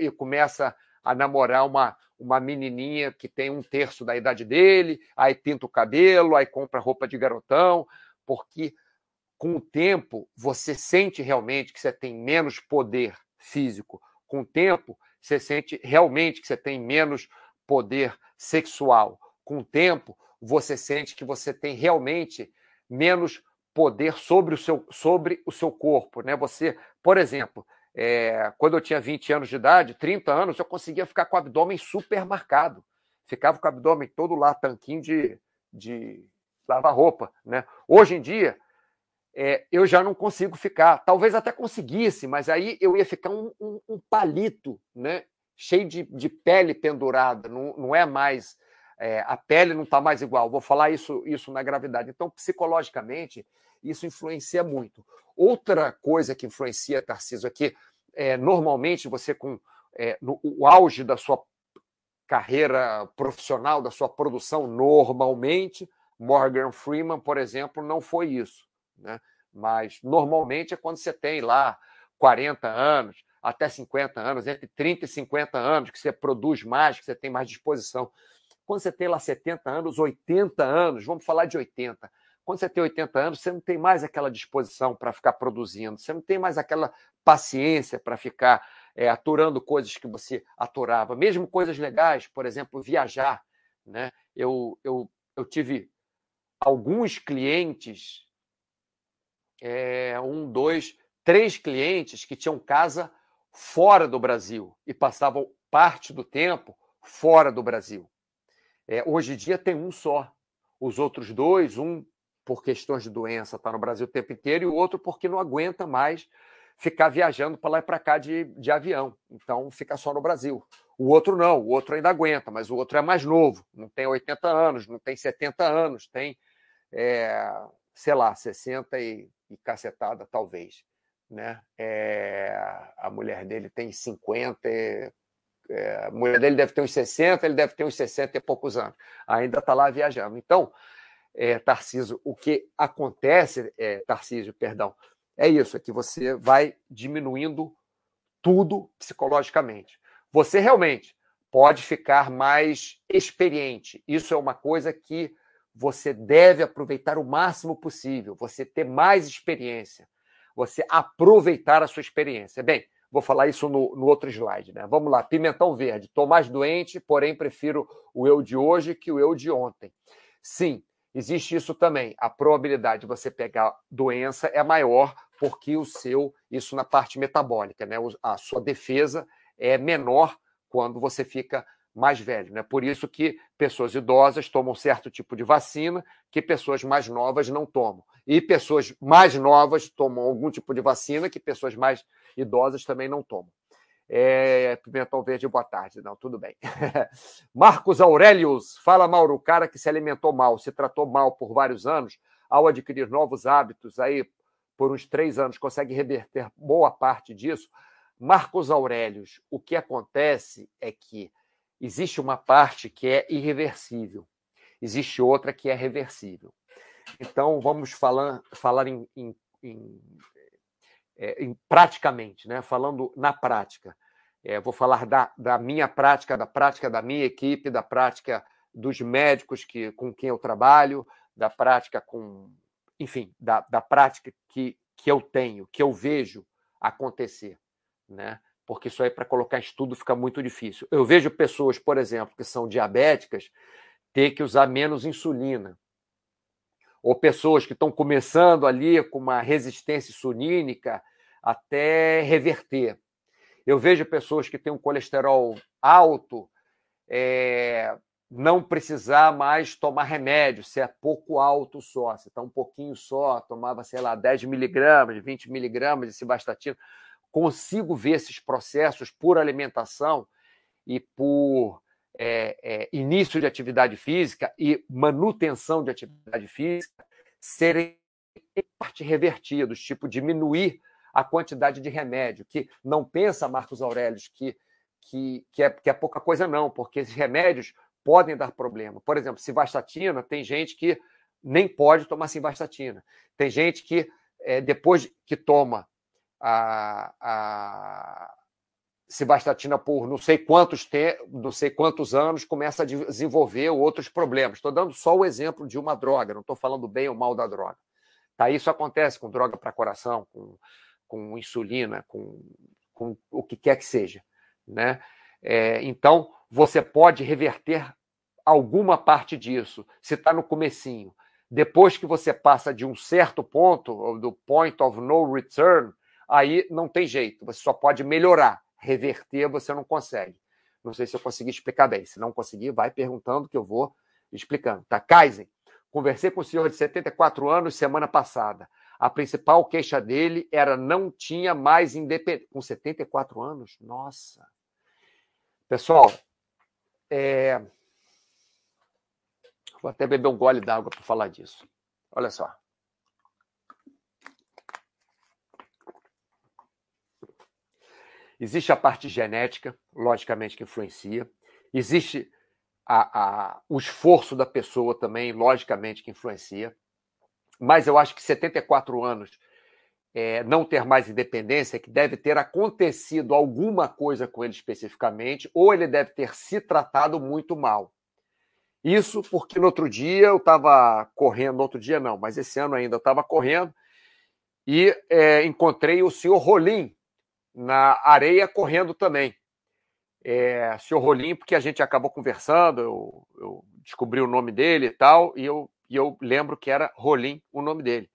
e começa a namorar uma, uma menininha que tem um terço da idade dele, aí pinta o cabelo, aí compra roupa de garotão, porque com o tempo você sente realmente que você tem menos poder físico. Com o tempo, você sente realmente que você tem menos poder sexual. Com o tempo, você sente que você tem realmente menos poder sobre o seu, sobre o seu corpo. Né? Você, por exemplo, é, quando eu tinha 20 anos de idade, 30 anos, eu conseguia ficar com o abdômen super marcado. Ficava com o abdômen todo lá, tanquinho de, de lavar roupa. Né? Hoje em dia, é, eu já não consigo ficar. Talvez até conseguisse, mas aí eu ia ficar um, um, um palito, né? cheio de, de pele pendurada. Não, não é mais. É, a pele não está mais igual. Vou falar isso, isso na gravidade. Então, psicologicamente, isso influencia muito. Outra coisa que influencia, Tarcísio, é que é, normalmente você, com é, no, o auge da sua carreira profissional, da sua produção, normalmente, Morgan Freeman, por exemplo, não foi isso. Né? Mas normalmente é quando você tem lá 40 anos, até 50 anos, entre 30 e 50 anos, que você produz mais, que você tem mais disposição. Quando você tem lá 70 anos, 80 anos, vamos falar de 80. Quando você tem 80 anos, você não tem mais aquela disposição para ficar produzindo, você não tem mais aquela paciência para ficar é, aturando coisas que você aturava, mesmo coisas legais, por exemplo, viajar. Né? Eu, eu, eu tive alguns clientes é, um, dois, três clientes que tinham casa fora do Brasil e passavam parte do tempo fora do Brasil. É, hoje em dia tem um só. Os outros dois, um por questões de doença, está no Brasil o tempo inteiro, e o outro porque não aguenta mais ficar viajando para lá e para cá de, de avião. Então fica só no Brasil. O outro não, o outro ainda aguenta, mas o outro é mais novo, não tem 80 anos, não tem 70 anos, tem, é, sei lá, 60 e e cacetada, talvez. Né? É, a mulher dele tem 50, é, a mulher dele deve ter uns 60, ele deve ter uns 60 e poucos anos. Ainda está lá viajando. Então, é, Tarcísio, o que acontece, é, Tarcísio, perdão, é isso, é que você vai diminuindo tudo psicologicamente. Você realmente pode ficar mais experiente. Isso é uma coisa que você deve aproveitar o máximo possível, você ter mais experiência, você aproveitar a sua experiência. Bem, vou falar isso no, no outro slide, né? Vamos lá, pimentão verde. Estou mais doente, porém prefiro o eu de hoje que o eu de ontem. Sim, existe isso também. A probabilidade de você pegar doença é maior porque o seu, isso na parte metabólica, né? A sua defesa é menor quando você fica mais velho. Né? Por isso que pessoas idosas tomam certo tipo de vacina que pessoas mais novas não tomam. E pessoas mais novas tomam algum tipo de vacina que pessoas mais idosas também não tomam. É, Pimentão Verde, boa tarde. Não, tudo bem. [LAUGHS] Marcos Aurelius, fala, Mauro, o cara que se alimentou mal, se tratou mal por vários anos, ao adquirir novos hábitos, aí por uns três anos, consegue reverter boa parte disso. Marcos Aurelius, o que acontece é que existe uma parte que é irreversível, existe outra que é reversível. Então, vamos falar, falar em, em, em, é, em praticamente, né? falando na prática. É, vou falar da, da minha prática, da prática da minha equipe, da prática dos médicos que, com quem eu trabalho, da prática com. Enfim, da, da prática que, que eu tenho, que eu vejo acontecer. Né? Porque isso aí para colocar estudo fica muito difícil. Eu vejo pessoas, por exemplo, que são diabéticas, ter que usar menos insulina. Ou pessoas que estão começando ali com uma resistência insulínica até reverter. Eu vejo pessoas que têm um colesterol alto é, não precisar mais tomar remédio, se é pouco alto só, se está um pouquinho só, tomava, sei lá, 10 miligramas, 20 miligramas de cibastatina consigo ver esses processos por alimentação e por é, é, início de atividade física e manutenção de atividade física serem parte revertidos, tipo diminuir a quantidade de remédio, que não pensa, Marcos Aurélio, que, que, que, é, que é pouca coisa, não, porque esses remédios podem dar problema. Por exemplo, civastatina, tem gente que nem pode tomar civastatina. Tem gente que, é, depois que toma a, a cibastatina por não sei quantos te, não sei quantos anos começa a desenvolver outros problemas. Estou dando só o exemplo de uma droga, não estou falando bem ou mal da droga. Tá? Isso acontece com droga para coração, com, com insulina, com, com o que quer que seja. Né? É, então, você pode reverter alguma parte disso, se está no comecinho. Depois que você passa de um certo ponto, do point of no return, aí não tem jeito, você só pode melhorar. Reverter você não consegue. Não sei se eu consegui explicar bem. Se não conseguir, vai perguntando que eu vou explicando. Tá, Kaizen? Conversei com o senhor de 74 anos semana passada. A principal queixa dele era não tinha mais independência. Com 74 anos? Nossa. Pessoal, é... vou até beber um gole d'água para falar disso. Olha só. Existe a parte genética, logicamente, que influencia. Existe a, a, o esforço da pessoa também, logicamente, que influencia. Mas eu acho que 74 anos é, não ter mais independência é que deve ter acontecido alguma coisa com ele especificamente, ou ele deve ter se tratado muito mal. Isso porque no outro dia eu estava correndo, outro dia não, mas esse ano ainda eu estava correndo e é, encontrei o senhor Rolim na areia correndo também é, senhor Rolim, porque a gente acabou conversando, eu, eu, descobri o nome dele e tal, e eu, e eu lembro que era Rolim o nome dele.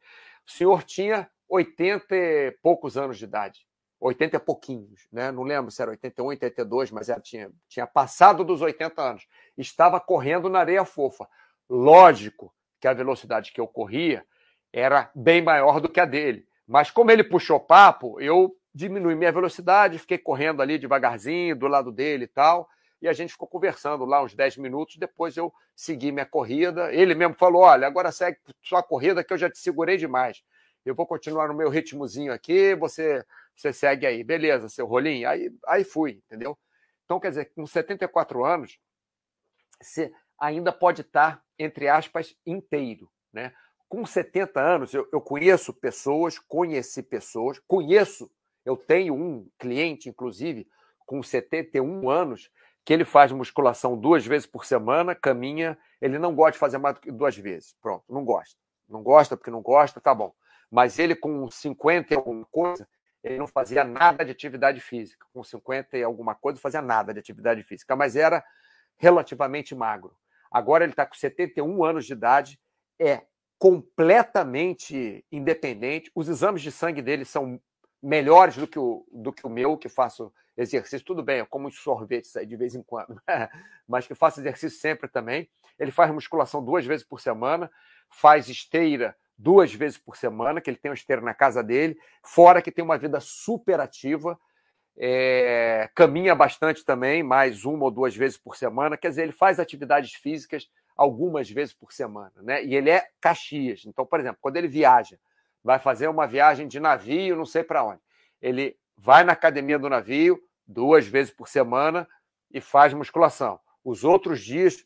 O senhor tinha 80 e poucos anos de idade, 80 e pouquinhos, né? não lembro se era 81, 82, mas era, tinha, tinha passado dos 80 anos. Estava correndo na areia fofa. Lógico que a velocidade que eu corria era bem maior do que a dele. Mas como ele puxou papo, eu diminui minha velocidade, fiquei correndo ali devagarzinho do lado dele e tal, e a gente ficou conversando lá uns 10 minutos, depois eu segui minha corrida. Ele mesmo falou: "Olha, agora segue sua corrida que eu já te segurei demais. Eu vou continuar no meu ritmozinho aqui, você você segue aí. Beleza, seu rolinho". Aí aí fui, entendeu? Então, quer dizer, com 74 anos, você ainda pode estar entre aspas inteiro, né? Com 70 anos, eu, eu conheço pessoas, conheci pessoas, conheço eu tenho um cliente, inclusive, com 71 anos, que ele faz musculação duas vezes por semana, caminha, ele não gosta de fazer mais do que duas vezes. Pronto, não gosta. Não gosta porque não gosta, tá bom. Mas ele com 50 e alguma coisa, ele não fazia nada de atividade física. Com 50 e alguma coisa, não fazia nada de atividade física, mas era relativamente magro. Agora ele está com 71 anos de idade, é completamente independente. Os exames de sangue dele são melhores do que o, do que o meu, que faço exercício. Tudo bem, eu como sorvetes aí de vez em quando, [LAUGHS] mas que faço exercício sempre também. Ele faz musculação duas vezes por semana, faz esteira duas vezes por semana, que ele tem uma esteira na casa dele, fora que tem uma vida super ativa, é, caminha bastante também, mais uma ou duas vezes por semana. Quer dizer, ele faz atividades físicas algumas vezes por semana, né? E ele é Caxias. Então, por exemplo, quando ele viaja vai fazer uma viagem de navio, não sei para onde. Ele vai na academia do navio duas vezes por semana e faz musculação. Os outros dias,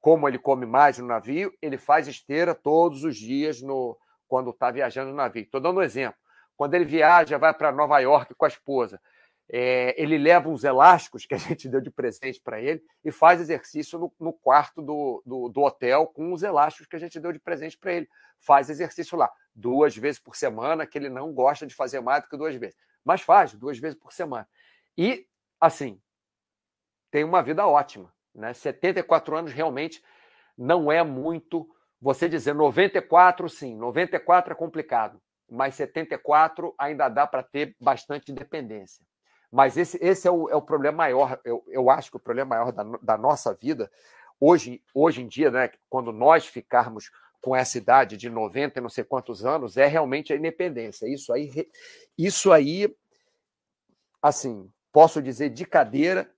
como ele come mais no navio, ele faz esteira todos os dias no quando está viajando no navio. Estou dando um exemplo. Quando ele viaja, vai para Nova York com a esposa, é, ele leva uns elásticos que a gente deu de presente para ele e faz exercício no, no quarto do, do, do, hotel com os elásticos que a gente deu de presente para ele. Faz exercício lá duas vezes por semana, que ele não gosta de fazer mais do que duas vezes, mas faz duas vezes por semana. E, assim, tem uma vida ótima. Né? 74 anos realmente não é muito. Você dizer 94, sim, 94 é complicado, mas 74 ainda dá para ter bastante independência. Mas esse, esse é, o, é o problema maior, eu, eu acho que o problema maior da, da nossa vida, hoje, hoje em dia, né, quando nós ficarmos com essa idade de 90 e não sei quantos anos, é realmente a independência. Isso aí, isso aí assim, posso dizer de cadeira,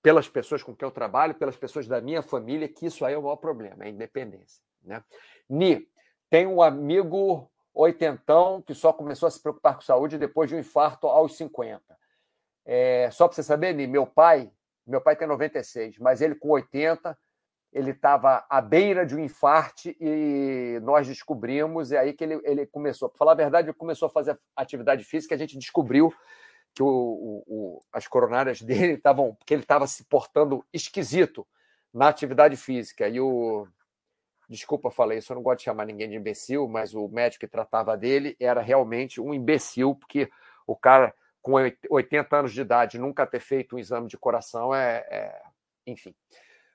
pelas pessoas com quem eu trabalho, pelas pessoas da minha família, que isso aí é o maior problema, é a independência. Né? Ni, tem um amigo oitentão que só começou a se preocupar com saúde depois de um infarto aos 50. É, só para você saber, Ni, meu pai, meu pai tem 96, mas ele com 80 ele estava à beira de um infarte e nós descobrimos, e aí que ele, ele começou, para falar a verdade, ele começou a fazer atividade física, a gente descobriu que o, o, as coronárias [LAUGHS] dele estavam, porque ele estava se portando esquisito na atividade física. E o. Desculpa, falei isso, eu não gosto de chamar ninguém de imbecil, mas o médico que tratava dele era realmente um imbecil, porque o cara com 80 anos de idade nunca ter feito um exame de coração é. é... Enfim.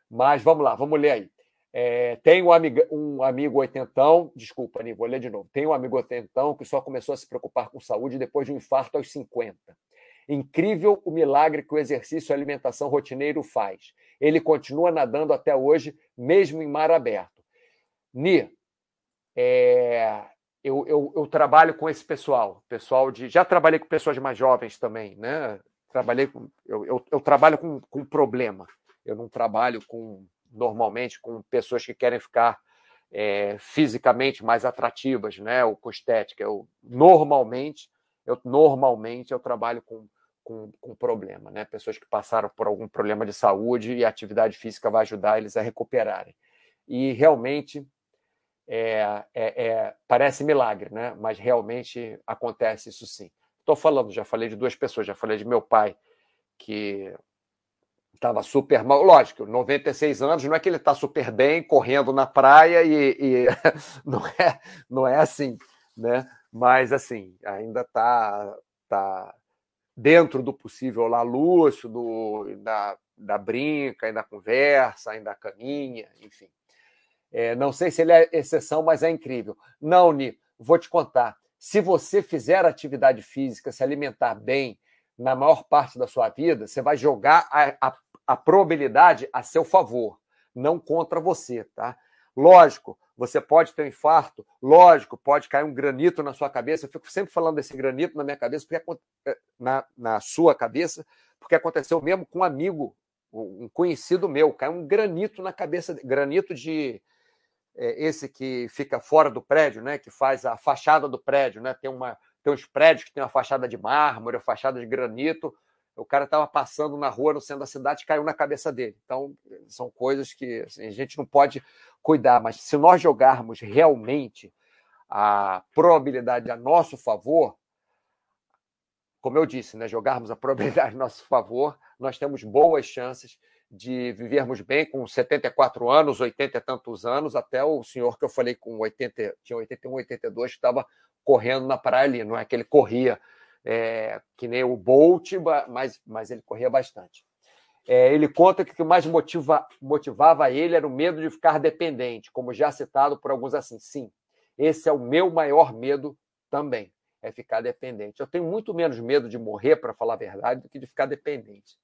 Mas vamos lá, vamos ler aí. É, tem um amigo, um amigo oitentão, desculpa, Ani, vou ler de novo. Tem um amigo oitentão que só começou a se preocupar com saúde depois de um infarto aos 50. Incrível o milagre que o exercício e a alimentação rotineiro faz. Ele continua nadando até hoje, mesmo em mar aberto. Ni, é, eu, eu, eu, trabalho com esse pessoal, pessoal de. Já trabalhei com pessoas mais jovens também, né? Trabalhei com, eu, eu, eu trabalho com, com problema. Eu não trabalho com normalmente com pessoas que querem ficar é, fisicamente mais atrativas, né? Ou com estética. Eu normalmente, eu normalmente eu trabalho com, com, com problema, né? Pessoas que passaram por algum problema de saúde e a atividade física vai ajudar eles a recuperarem. E realmente é, é, é, parece milagre, né? Mas realmente acontece isso sim. Estou falando, já falei de duas pessoas, já falei de meu pai que Estava super mal. Lógico, 96 anos, não é que ele está super bem, correndo na praia e, e, [LAUGHS] não, é, não é assim, né? Mas, assim, ainda está tá dentro do possível lá, lúcido, da, da brinca, ainda conversa, ainda caminha, enfim. É, não sei se ele é exceção, mas é incrível. Não, Ni, vou te contar. Se você fizer atividade física, se alimentar bem, na maior parte da sua vida, você vai jogar a, a a probabilidade a seu favor, não contra você, tá? Lógico, você pode ter um infarto, lógico, pode cair um granito na sua cabeça. Eu fico sempre falando desse granito na minha cabeça, porque é, na, na sua cabeça, porque aconteceu mesmo com um amigo, um conhecido meu, caiu um granito na cabeça, granito de é, esse que fica fora do prédio, né? Que faz a fachada do prédio, né? Tem uma tem uns prédios que tem uma fachada de mármore, fachada de granito o cara estava passando na rua no centro da cidade e caiu na cabeça dele. Então, são coisas que assim, a gente não pode cuidar, mas se nós jogarmos realmente a probabilidade a nosso favor, como eu disse, né, jogarmos a probabilidade a nosso favor, nós temos boas chances de vivermos bem com 74 anos, 80 e tantos anos, até o senhor que eu falei com 80, tinha 81, 82, que estava correndo na praia ali, não é que ele corria é, que nem o Bolt, mas, mas ele corria bastante. É, ele conta que o que mais motiva, motivava ele era o medo de ficar dependente, como já citado por alguns assim. Sim, esse é o meu maior medo também, é ficar dependente. Eu tenho muito menos medo de morrer, para falar a verdade, do que de ficar dependente.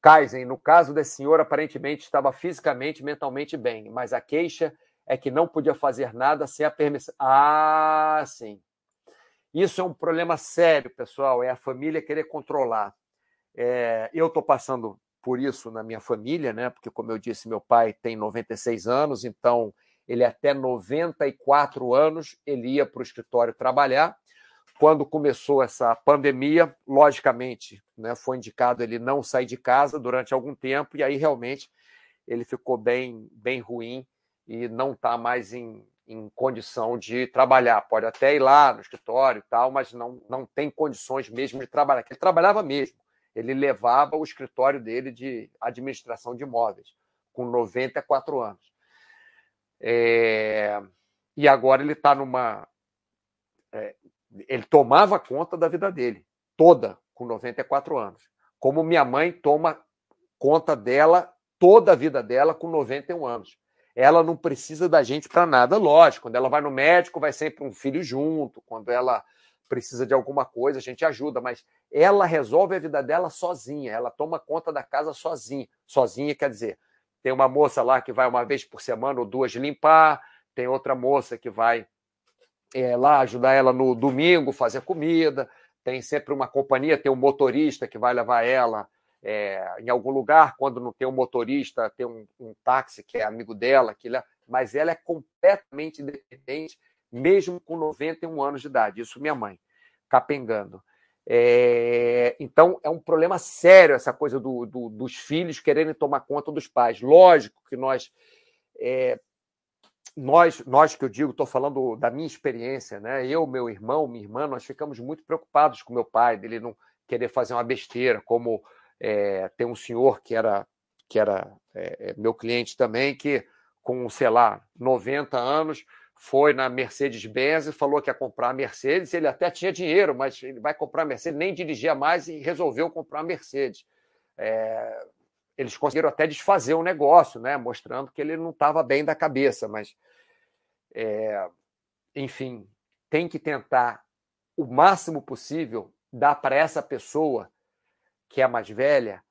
Kaizen, no caso desse senhor, aparentemente estava fisicamente e mentalmente bem, mas a queixa é que não podia fazer nada sem a permissão. Ah, sim. Isso é um problema sério, pessoal, é a família querer controlar. É, eu estou passando por isso na minha família, né? Porque, como eu disse, meu pai tem 96 anos, então ele até 94 anos ele ia para o escritório trabalhar. Quando começou essa pandemia, logicamente, né, foi indicado ele não sair de casa durante algum tempo, e aí realmente ele ficou bem, bem ruim e não está mais em, em condição de trabalhar. Pode até ir lá no escritório e tal, mas não, não tem condições mesmo de trabalhar. Ele trabalhava mesmo. Ele levava o escritório dele de administração de imóveis, com 94 anos. É... E agora ele está numa. É... Ele tomava conta da vida dele, toda, com 94 anos. Como minha mãe toma conta dela, toda a vida dela, com 91 anos ela não precisa da gente para nada. Lógico, quando ela vai no médico, vai sempre um filho junto. Quando ela precisa de alguma coisa, a gente ajuda, mas ela resolve a vida dela sozinha, ela toma conta da casa sozinha. Sozinha quer dizer, tem uma moça lá que vai uma vez por semana ou duas limpar, tem outra moça que vai é, lá ajudar ela no domingo, fazer comida, tem sempre uma companhia, tem um motorista que vai levar ela é, em algum lugar, quando não tem um motorista, tem um, um táxi que é amigo dela, que mas ela é completamente independente, mesmo com 91 anos de idade. Isso minha mãe, capengando. É, então, é um problema sério essa coisa do, do, dos filhos quererem tomar conta dos pais. Lógico que nós, é, nós, nós que eu digo, estou falando da minha experiência, né? Eu, meu irmão, minha irmã, nós ficamos muito preocupados com meu pai, dele não querer fazer uma besteira, como é, tem um senhor que era, que era é, é meu cliente também, que com, sei lá, 90 anos, foi na Mercedes-Benz e falou que ia comprar a Mercedes. Ele até tinha dinheiro, mas ele vai comprar a Mercedes, nem dirigia mais e resolveu comprar a Mercedes. É, eles conseguiram até desfazer o negócio, né? mostrando que ele não estava bem da cabeça, mas, é, enfim, tem que tentar o máximo possível dar para essa pessoa que é mais velha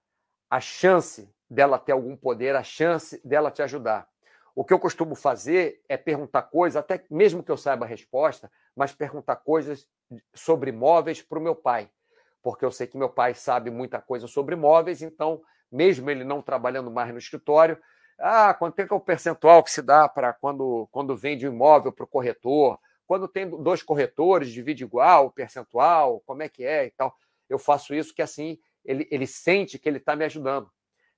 a chance dela ter algum poder, a chance dela te ajudar. O que eu costumo fazer é perguntar coisas, até mesmo que eu saiba a resposta, mas perguntar coisas sobre imóveis para o meu pai, porque eu sei que meu pai sabe muita coisa sobre imóveis, então, mesmo ele não trabalhando mais no escritório, ah, quanto é, que é o percentual que se dá para quando, quando vende um imóvel para o corretor? Quando tem dois corretores, divide igual o percentual, como é que é e tal. Eu faço isso que assim ele, ele sente que ele está me ajudando.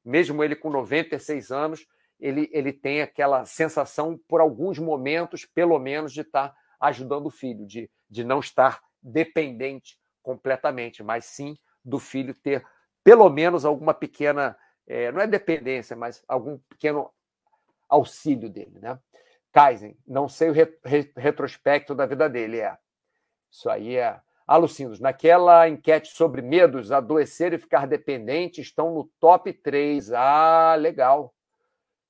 Mesmo ele com 96 anos, ele, ele tem aquela sensação, por alguns momentos, pelo menos, de estar ajudando o filho, de, de não estar dependente completamente, mas sim do filho ter pelo menos alguma pequena, é, não é dependência, mas algum pequeno auxílio dele. Né? Kaizen, não sei o re, re, retrospecto da vida dele, é. Isso aí é. Alucinos, naquela enquete sobre medos, adoecer e ficar dependente, estão no top 3. Ah, legal.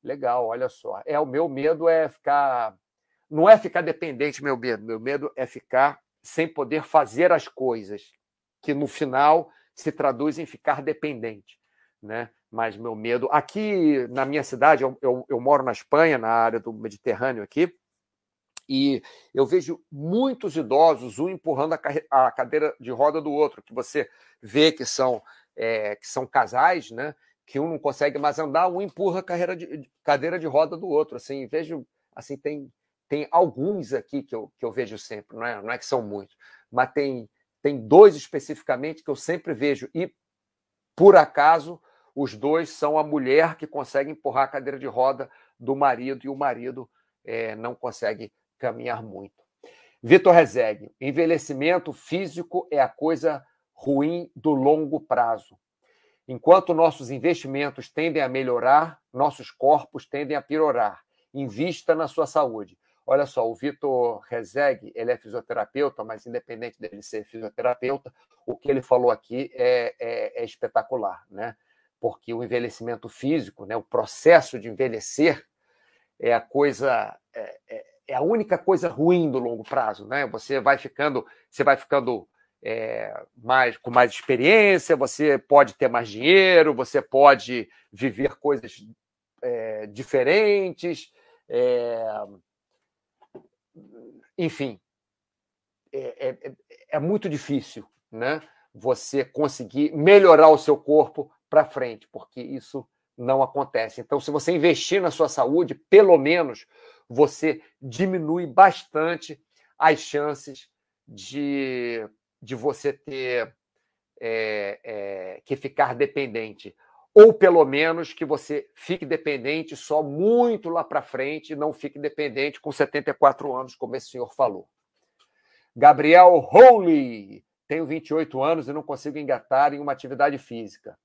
Legal, olha só. É o meu medo é ficar não é ficar dependente, meu medo. Meu medo é ficar sem poder fazer as coisas, que no final se traduz em ficar dependente, né? Mas meu medo aqui na minha cidade, eu, eu, eu moro na Espanha, na área do Mediterrâneo aqui, e eu vejo muitos idosos um empurrando a, cadeira de roda do outro, que você vê que são é, que são casais, né? que um não consegue mais andar, um empurra a de, cadeira de roda do outro. Assim, vejo, assim, tem, tem alguns aqui que eu, que eu vejo sempre, não é, não é que são muitos, mas tem, tem dois especificamente que eu sempre vejo, e por acaso os dois são a mulher que consegue empurrar a cadeira de roda do marido e o marido é, não consegue caminhar muito. Vitor Rezegue, envelhecimento físico é a coisa ruim do longo prazo. Enquanto nossos investimentos tendem a melhorar, nossos corpos tendem a piorar. Invista na sua saúde. Olha só, o Vitor Rezegue, ele é fisioterapeuta, mas independente dele ser fisioterapeuta, o que ele falou aqui é, é, é espetacular, né? Porque o envelhecimento físico, né, o processo de envelhecer, é a coisa, é, é, é a única coisa ruim do longo prazo, né? Você vai ficando, você vai ficando é, mais, com mais experiência, você pode ter mais dinheiro, você pode viver coisas é, diferentes, é, enfim, é, é, é, muito difícil, né? Você conseguir melhorar o seu corpo para frente, porque isso não acontece. Então, se você investir na sua saúde, pelo menos você diminui bastante as chances de de você ter é, é, que ficar dependente. Ou pelo menos que você fique dependente só muito lá para frente e não fique dependente com 74 anos, como esse senhor falou. Gabriel Holy, tenho 28 anos e não consigo engatar em uma atividade física.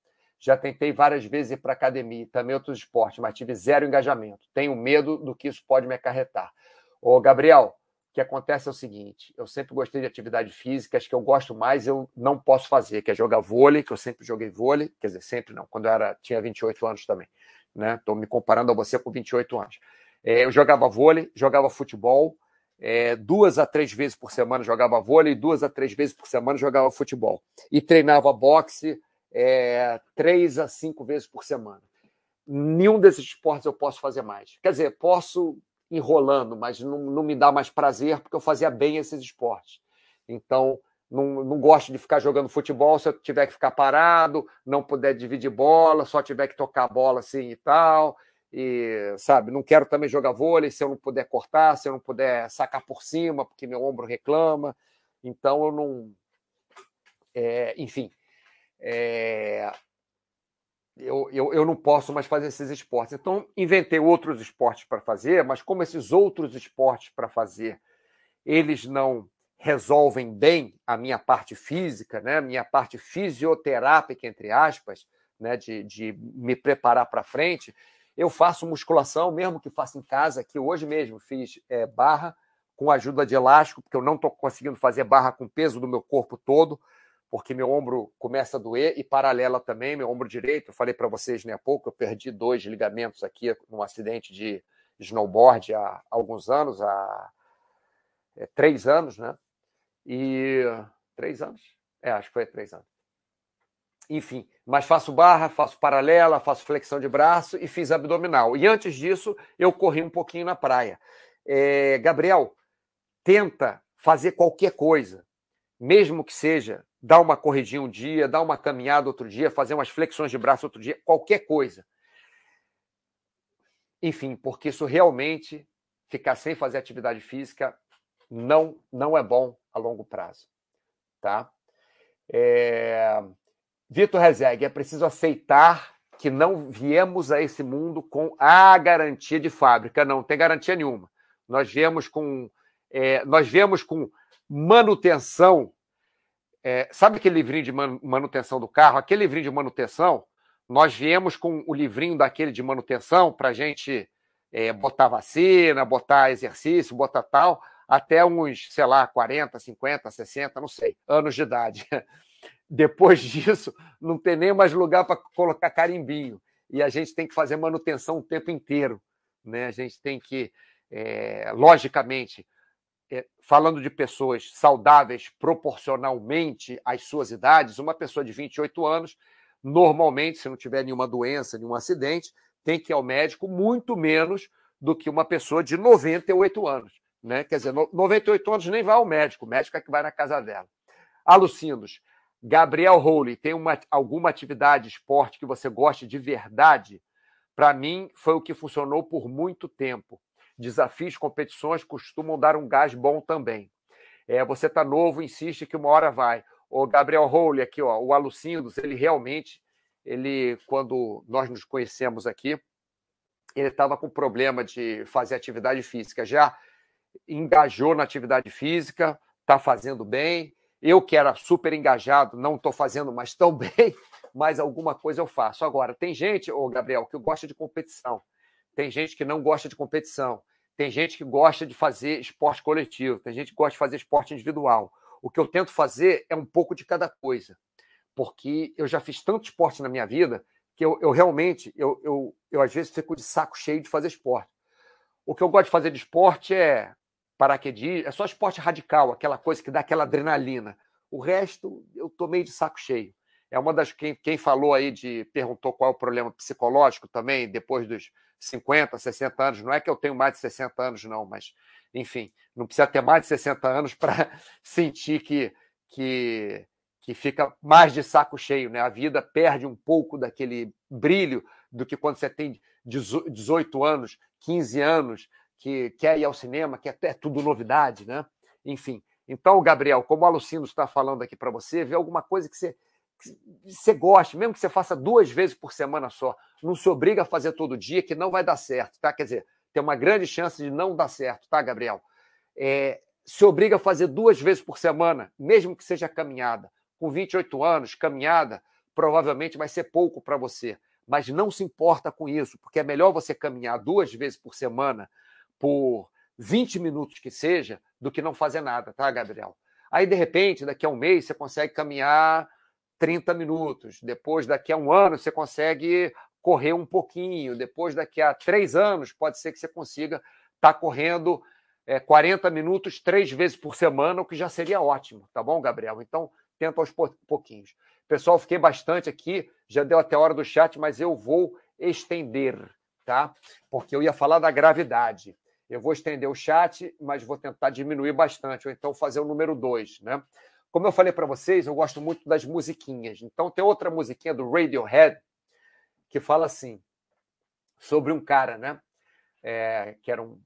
Já tentei várias vezes ir para academia também outros esportes, mas tive zero engajamento. Tenho medo do que isso pode me acarretar. Ô, Gabriel, que acontece é o seguinte: eu sempre gostei de atividade física, as que eu gosto mais eu não posso fazer, que é jogar vôlei, que eu sempre joguei vôlei, quer dizer, sempre não, quando eu era, tinha 28 anos também. Né? Estou me comparando a você com 28 anos. É, eu jogava vôlei, jogava futebol, é, duas a três vezes por semana jogava vôlei, duas a três vezes por semana jogava futebol. E treinava boxe é, três a cinco vezes por semana. Nenhum desses esportes eu posso fazer mais. Quer dizer, posso enrolando, mas não, não me dá mais prazer porque eu fazia bem esses esportes. Então, não, não gosto de ficar jogando futebol se eu tiver que ficar parado, não puder dividir bola, só tiver que tocar a bola assim e tal. E, sabe, não quero também jogar vôlei se eu não puder cortar, se eu não puder sacar por cima, porque meu ombro reclama. Então, eu não. é, enfim, é, eu, eu, eu não posso mais fazer esses esportes. Então, inventei outros esportes para fazer, mas como esses outros esportes para fazer, eles não resolvem bem a minha parte física, né, minha parte fisioterápica, entre aspas, né, de, de me preparar para frente, eu faço musculação, mesmo que faça em casa, que hoje mesmo fiz é, barra com ajuda de elástico, porque eu não estou conseguindo fazer barra com peso do meu corpo todo, porque meu ombro começa a doer e paralela também, meu ombro direito. Eu falei para vocês né, há pouco, eu perdi dois ligamentos aqui num acidente de snowboard há alguns anos, há é, três anos, né? E três anos? É, acho que foi três anos. Enfim, mas faço barra, faço paralela, faço flexão de braço e fiz abdominal. E antes disso, eu corri um pouquinho na praia. É, Gabriel, tenta fazer qualquer coisa, mesmo que seja dar uma corridinha um dia, dar uma caminhada outro dia, fazer umas flexões de braço outro dia, qualquer coisa. Enfim, porque isso realmente ficar sem fazer atividade física não não é bom a longo prazo, tá? É... Vitor Rezeg, é preciso aceitar que não viemos a esse mundo com a garantia de fábrica. Não, tem garantia nenhuma. Nós viemos com, é, nós viemos com manutenção é, sabe aquele livrinho de manutenção do carro? Aquele livrinho de manutenção, nós viemos com o livrinho daquele de manutenção para a gente é, botar vacina, botar exercício, botar tal, até uns, sei lá, 40, 50, 60, não sei, anos de idade. [LAUGHS] Depois disso, não tem nem mais lugar para colocar carimbinho. E a gente tem que fazer manutenção o tempo inteiro. Né? A gente tem que, é, logicamente, falando de pessoas saudáveis proporcionalmente às suas idades, uma pessoa de 28 anos, normalmente, se não tiver nenhuma doença, nenhum acidente, tem que ir ao médico muito menos do que uma pessoa de 98 anos. Né? Quer dizer, 98 anos nem vai ao médico, o médico é que vai na casa dela. Alucinos, Gabriel Rowley, tem uma, alguma atividade, esporte que você goste de verdade? Para mim, foi o que funcionou por muito tempo desafios, competições costumam dar um gás bom também. É, você está novo, insiste que uma hora vai. O Gabriel Rowley aqui, ó, o Alucindos, ele realmente, ele quando nós nos conhecemos aqui, ele estava com problema de fazer atividade física. Já engajou na atividade física, está fazendo bem. Eu que era super engajado, não estou fazendo mais tão [LAUGHS] bem, mas alguma coisa eu faço. Agora, tem gente, ô Gabriel, que gosta de competição. Tem gente que não gosta de competição. Tem gente que gosta de fazer esporte coletivo. Tem gente que gosta de fazer esporte individual. O que eu tento fazer é um pouco de cada coisa. Porque eu já fiz tanto esporte na minha vida que eu, eu realmente, eu, eu, eu às vezes fico de saco cheio de fazer esporte. O que eu gosto de fazer de esporte é paraquedismo, é só esporte radical, aquela coisa que dá aquela adrenalina. O resto, eu tô meio de saco cheio. É uma das. Quem, quem falou aí de. perguntou qual é o problema psicológico também, depois dos 50, 60 anos. Não é que eu tenho mais de 60 anos, não, mas, enfim, não precisa ter mais de 60 anos [LAUGHS] para sentir que, que, que fica mais de saco cheio, né? A vida perde um pouco daquele brilho do que quando você tem 18 anos, 15 anos, que quer ir ao cinema, que é tudo novidade, né? Enfim. Então, Gabriel, como o Alucino está falando aqui para você, vê alguma coisa que você você goste, mesmo que você faça duas vezes por semana só, não se obriga a fazer todo dia, que não vai dar certo, tá? Quer dizer, tem uma grande chance de não dar certo, tá, Gabriel? É, se obriga a fazer duas vezes por semana, mesmo que seja caminhada. Com 28 anos, caminhada provavelmente vai ser pouco para você, mas não se importa com isso, porque é melhor você caminhar duas vezes por semana por 20 minutos que seja, do que não fazer nada, tá, Gabriel? Aí, de repente, daqui a um mês, você consegue caminhar 30 minutos. Depois, daqui a um ano, você consegue correr um pouquinho. Depois, daqui a três anos, pode ser que você consiga estar tá correndo é, 40 minutos três vezes por semana, o que já seria ótimo, tá bom, Gabriel? Então, tenta aos pouquinhos. Pessoal, fiquei bastante aqui, já deu até a hora do chat, mas eu vou estender, tá? Porque eu ia falar da gravidade. Eu vou estender o chat, mas vou tentar diminuir bastante, ou então fazer o número dois, né? Como eu falei para vocês, eu gosto muito das musiquinhas. Então tem outra musiquinha do Radiohead que fala assim sobre um cara, né? É, que era um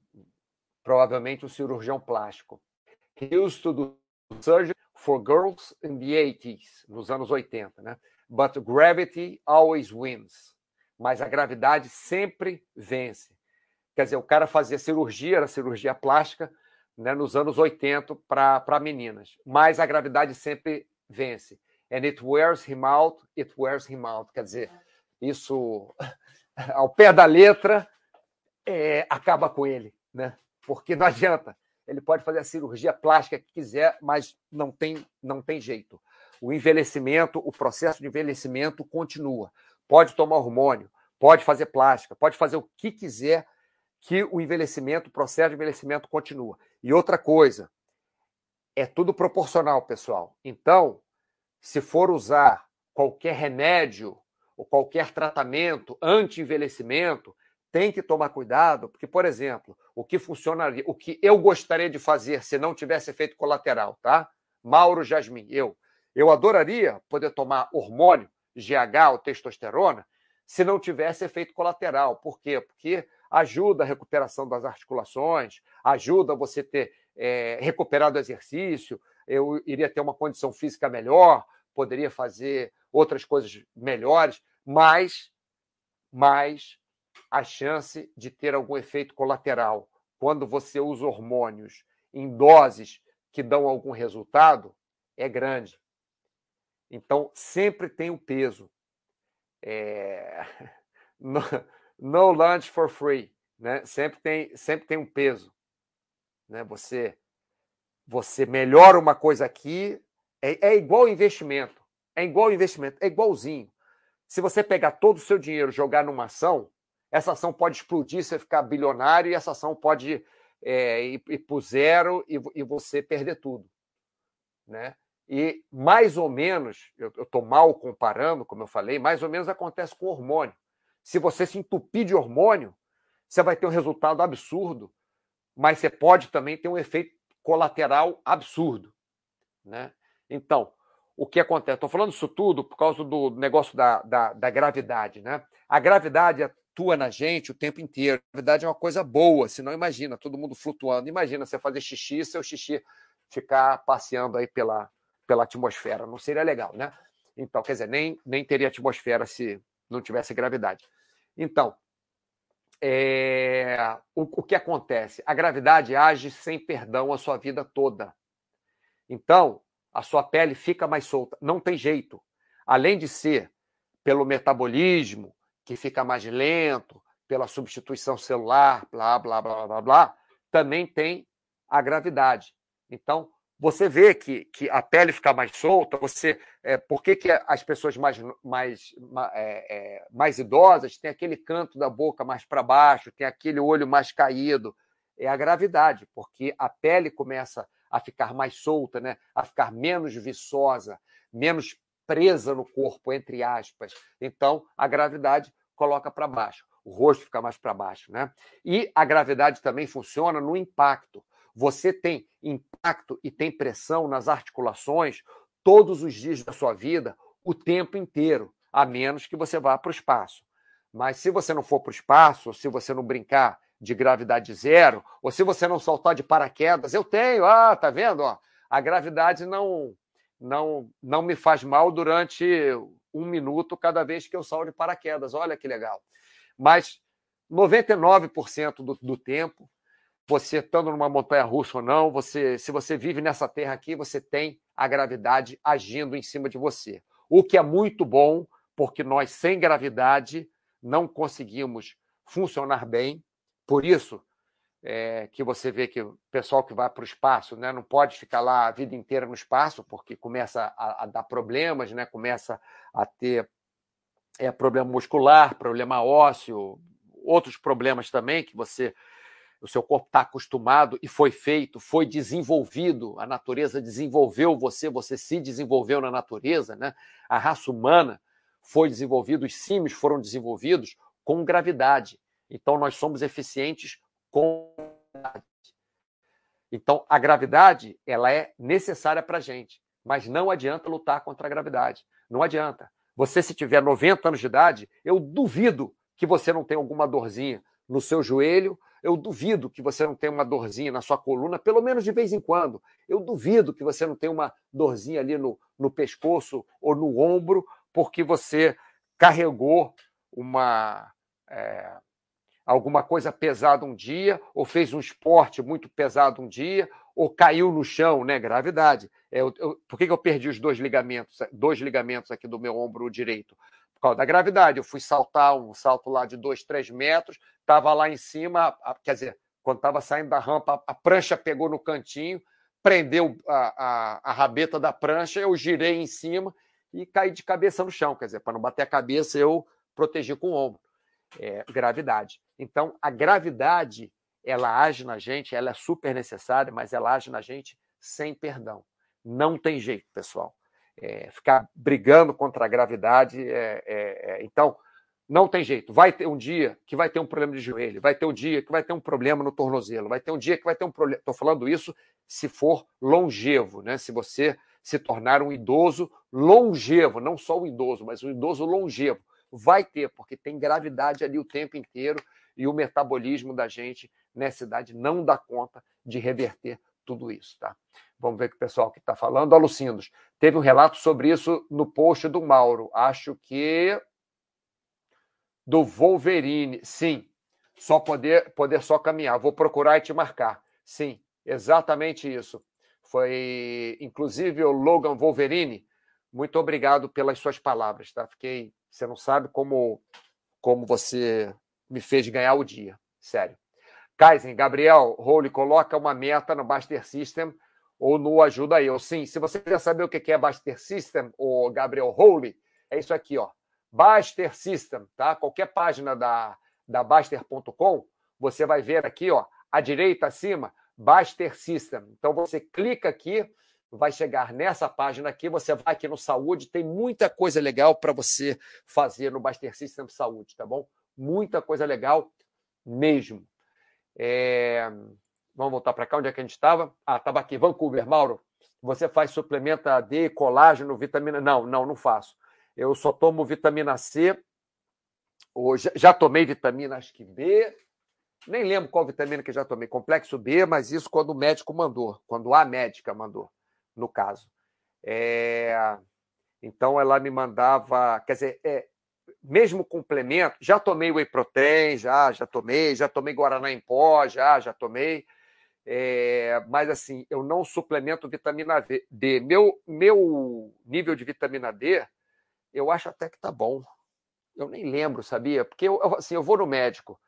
provavelmente um cirurgião plástico. He used to do surgery for girls in the 80s, nos anos 80, né? But gravity always wins. Mas a gravidade sempre vence. Quer dizer, o cara fazia cirurgia, era cirurgia plástica, né, nos anos 80 para meninas. Mas a gravidade sempre vence. And it wears him out, it wears him out. Quer dizer, isso [LAUGHS] ao pé da letra é, acaba com ele, né? Porque não adianta. Ele pode fazer a cirurgia plástica que quiser, mas não tem, não tem jeito. O envelhecimento, o processo de envelhecimento continua. Pode tomar hormônio, pode fazer plástica, pode fazer o que quiser, que o envelhecimento, o processo de envelhecimento continua. E outra coisa, é tudo proporcional, pessoal. Então, se for usar qualquer remédio ou qualquer tratamento anti-envelhecimento, tem que tomar cuidado, porque, por exemplo, o que funcionaria, o que eu gostaria de fazer se não tivesse efeito colateral, tá? Mauro Jasmin, eu. Eu adoraria poder tomar hormônio, GH ou testosterona, se não tivesse efeito colateral. Por quê? Porque ajuda a recuperação das articulações, ajuda você ter é, recuperado o exercício, eu iria ter uma condição física melhor, poderia fazer outras coisas melhores, mas, mas a chance de ter algum efeito colateral quando você usa hormônios em doses que dão algum resultado é grande. Então, sempre tem o peso. É... [LAUGHS] No, lunch for free. Né? Sempre, tem, sempre tem um peso. Né? Você, você melhora uma coisa aqui, é, é igual investimento. É igual investimento, é igualzinho. Se você pegar todo o seu dinheiro jogar numa ação, essa ação pode explodir, você ficar bilionário, e essa ação pode é, ir, ir para zero e, e, você perder tudo. Né? E mais ou menos, eu estou mal comparando, como eu falei, mais ou menos acontece com hormônio. Se você se entupir de hormônio, você vai ter um resultado absurdo, mas você pode também ter um efeito colateral absurdo. Né? Então, o que acontece? Estou falando isso tudo por causa do negócio da, da, da gravidade. Né? A gravidade atua na gente o tempo inteiro. A gravidade é uma coisa boa, se não imagina, todo mundo flutuando. Imagina você fazer xixi e seu xixi ficar passeando aí pela, pela atmosfera. Não seria legal, né? Então, quer dizer, nem, nem teria atmosfera se não tivesse gravidade. Então, é, o, o que acontece? A gravidade age sem perdão a sua vida toda. Então, a sua pele fica mais solta. Não tem jeito. Além de ser pelo metabolismo, que fica mais lento pela substituição celular, blá, blá, blá, blá, blá, também tem a gravidade. Então, você vê que, que a pele fica mais solta, você, é, por que, que as pessoas mais, mais, é, é, mais idosas têm aquele canto da boca mais para baixo, tem aquele olho mais caído? É a gravidade, porque a pele começa a ficar mais solta, né? a ficar menos viçosa, menos presa no corpo, entre aspas. Então, a gravidade coloca para baixo, o rosto fica mais para baixo, né? E a gravidade também funciona no impacto. Você tem impacto e tem pressão nas articulações todos os dias da sua vida, o tempo inteiro, a menos que você vá para o espaço. Mas se você não for para o espaço, se você não brincar de gravidade zero, ou se você não saltar de paraquedas, eu tenho, ah, tá vendo? Ó, a gravidade não, não, não me faz mal durante um minuto cada vez que eu salto de paraquedas. Olha que legal. Mas 99% do, do tempo, você estando numa montanha russa ou não, você, se você vive nessa terra aqui, você tem a gravidade agindo em cima de você. O que é muito bom, porque nós sem gravidade não conseguimos funcionar bem. Por isso, é, que você vê que o pessoal que vai para o espaço né, não pode ficar lá a vida inteira no espaço, porque começa a, a dar problemas, né, começa a ter é, problema muscular, problema ósseo, outros problemas também que você o seu corpo está acostumado e foi feito, foi desenvolvido, a natureza desenvolveu você, você se desenvolveu na natureza, né? A raça humana foi desenvolvida, os símios foram desenvolvidos com gravidade. Então nós somos eficientes com então, a gravidade ela é necessária para a gente, mas não adianta lutar contra a gravidade. Não adianta. Você, se tiver 90 anos de idade, eu duvido que você não tenha alguma dorzinha no seu joelho, Eu duvido que você não tenha uma dorzinha na sua coluna, pelo menos de vez em quando. Eu duvido que você não tenha uma dorzinha ali no, no pescoço ou no ombro, porque você carregou uma. É, alguma coisa pesada um dia, ou fez um esporte muito pesado um dia, ou caiu no chão, né? Gravidade. É, eu, eu, por que, que eu perdi os dois ligamentos, dois ligamentos aqui do meu ombro direito? Por causa da gravidade. Eu fui saltar um salto lá de dois, três metros, estava lá em cima, a, quer dizer, quando estava saindo da rampa, a, prancha pegou no cantinho, prendeu a, a, a rabeta da prancha, eu girei em cima e caí de cabeça no chão. Quer dizer, para não bater a cabeça, eu protegi com o ombro é, gravidade. Então, a gravidade, ela age na gente, ela é super necessária, mas ela age na gente sem perdão. Não tem jeito, pessoal. É, ficar brigando contra a gravidade, é, é, é, então, não tem jeito. Vai ter um dia que vai ter um problema de joelho, vai ter um dia que vai ter um problema no tornozelo, vai ter um dia que vai ter um problema. Estou falando isso se for longevo, né? Se você se tornar um idoso longevo, não só um idoso, mas um idoso longevo. Vai ter, porque tem gravidade ali o tempo inteiro e o metabolismo da gente nessa idade não dá conta de reverter tudo isso, tá? Vamos ver o que o pessoal que está falando. Alucindos, teve um relato sobre isso no post do Mauro. Acho que do Wolverine. Sim, só poder, poder só caminhar. Vou procurar e te marcar. Sim, exatamente isso. Foi, inclusive, o Logan Wolverine. Muito obrigado pelas suas palavras, tá? Fiquei você não sabe como, como você me fez ganhar o dia. Sério. Kaizen, Gabriel, Role, coloca uma meta no Baster System ou no Ajuda Eu. Sim, se você quer saber o que é Baster System, ou Gabriel Role, é isso aqui, ó. Baster System, tá? Qualquer página da, da Baster.com, você vai ver aqui, ó, à direita acima, Baster System. Então você clica aqui, vai chegar nessa página aqui, você vai aqui no Saúde, tem muita coisa legal para você fazer no Baster System Saúde, tá bom? Muita coisa legal mesmo. É... Vamos voltar para cá, onde é que a gente estava? Ah, estava aqui, Vancouver. Mauro, você faz suplemento D, colágeno, vitamina... Não, não, não faço. Eu só tomo vitamina C, ou já, já tomei vitamina, acho que B, nem lembro qual vitamina que já tomei, complexo B, mas isso quando o médico mandou, quando a médica mandou no caso. É, então ela me mandava, quer dizer, é, mesmo complemento, já tomei whey protein, já, já tomei, já tomei guaraná em pó, já, já tomei, é, mas assim, eu não suplemento vitamina D. Meu, meu nível de vitamina D, eu acho até que tá bom. Eu nem lembro, sabia? Porque eu, assim, eu vou no médico,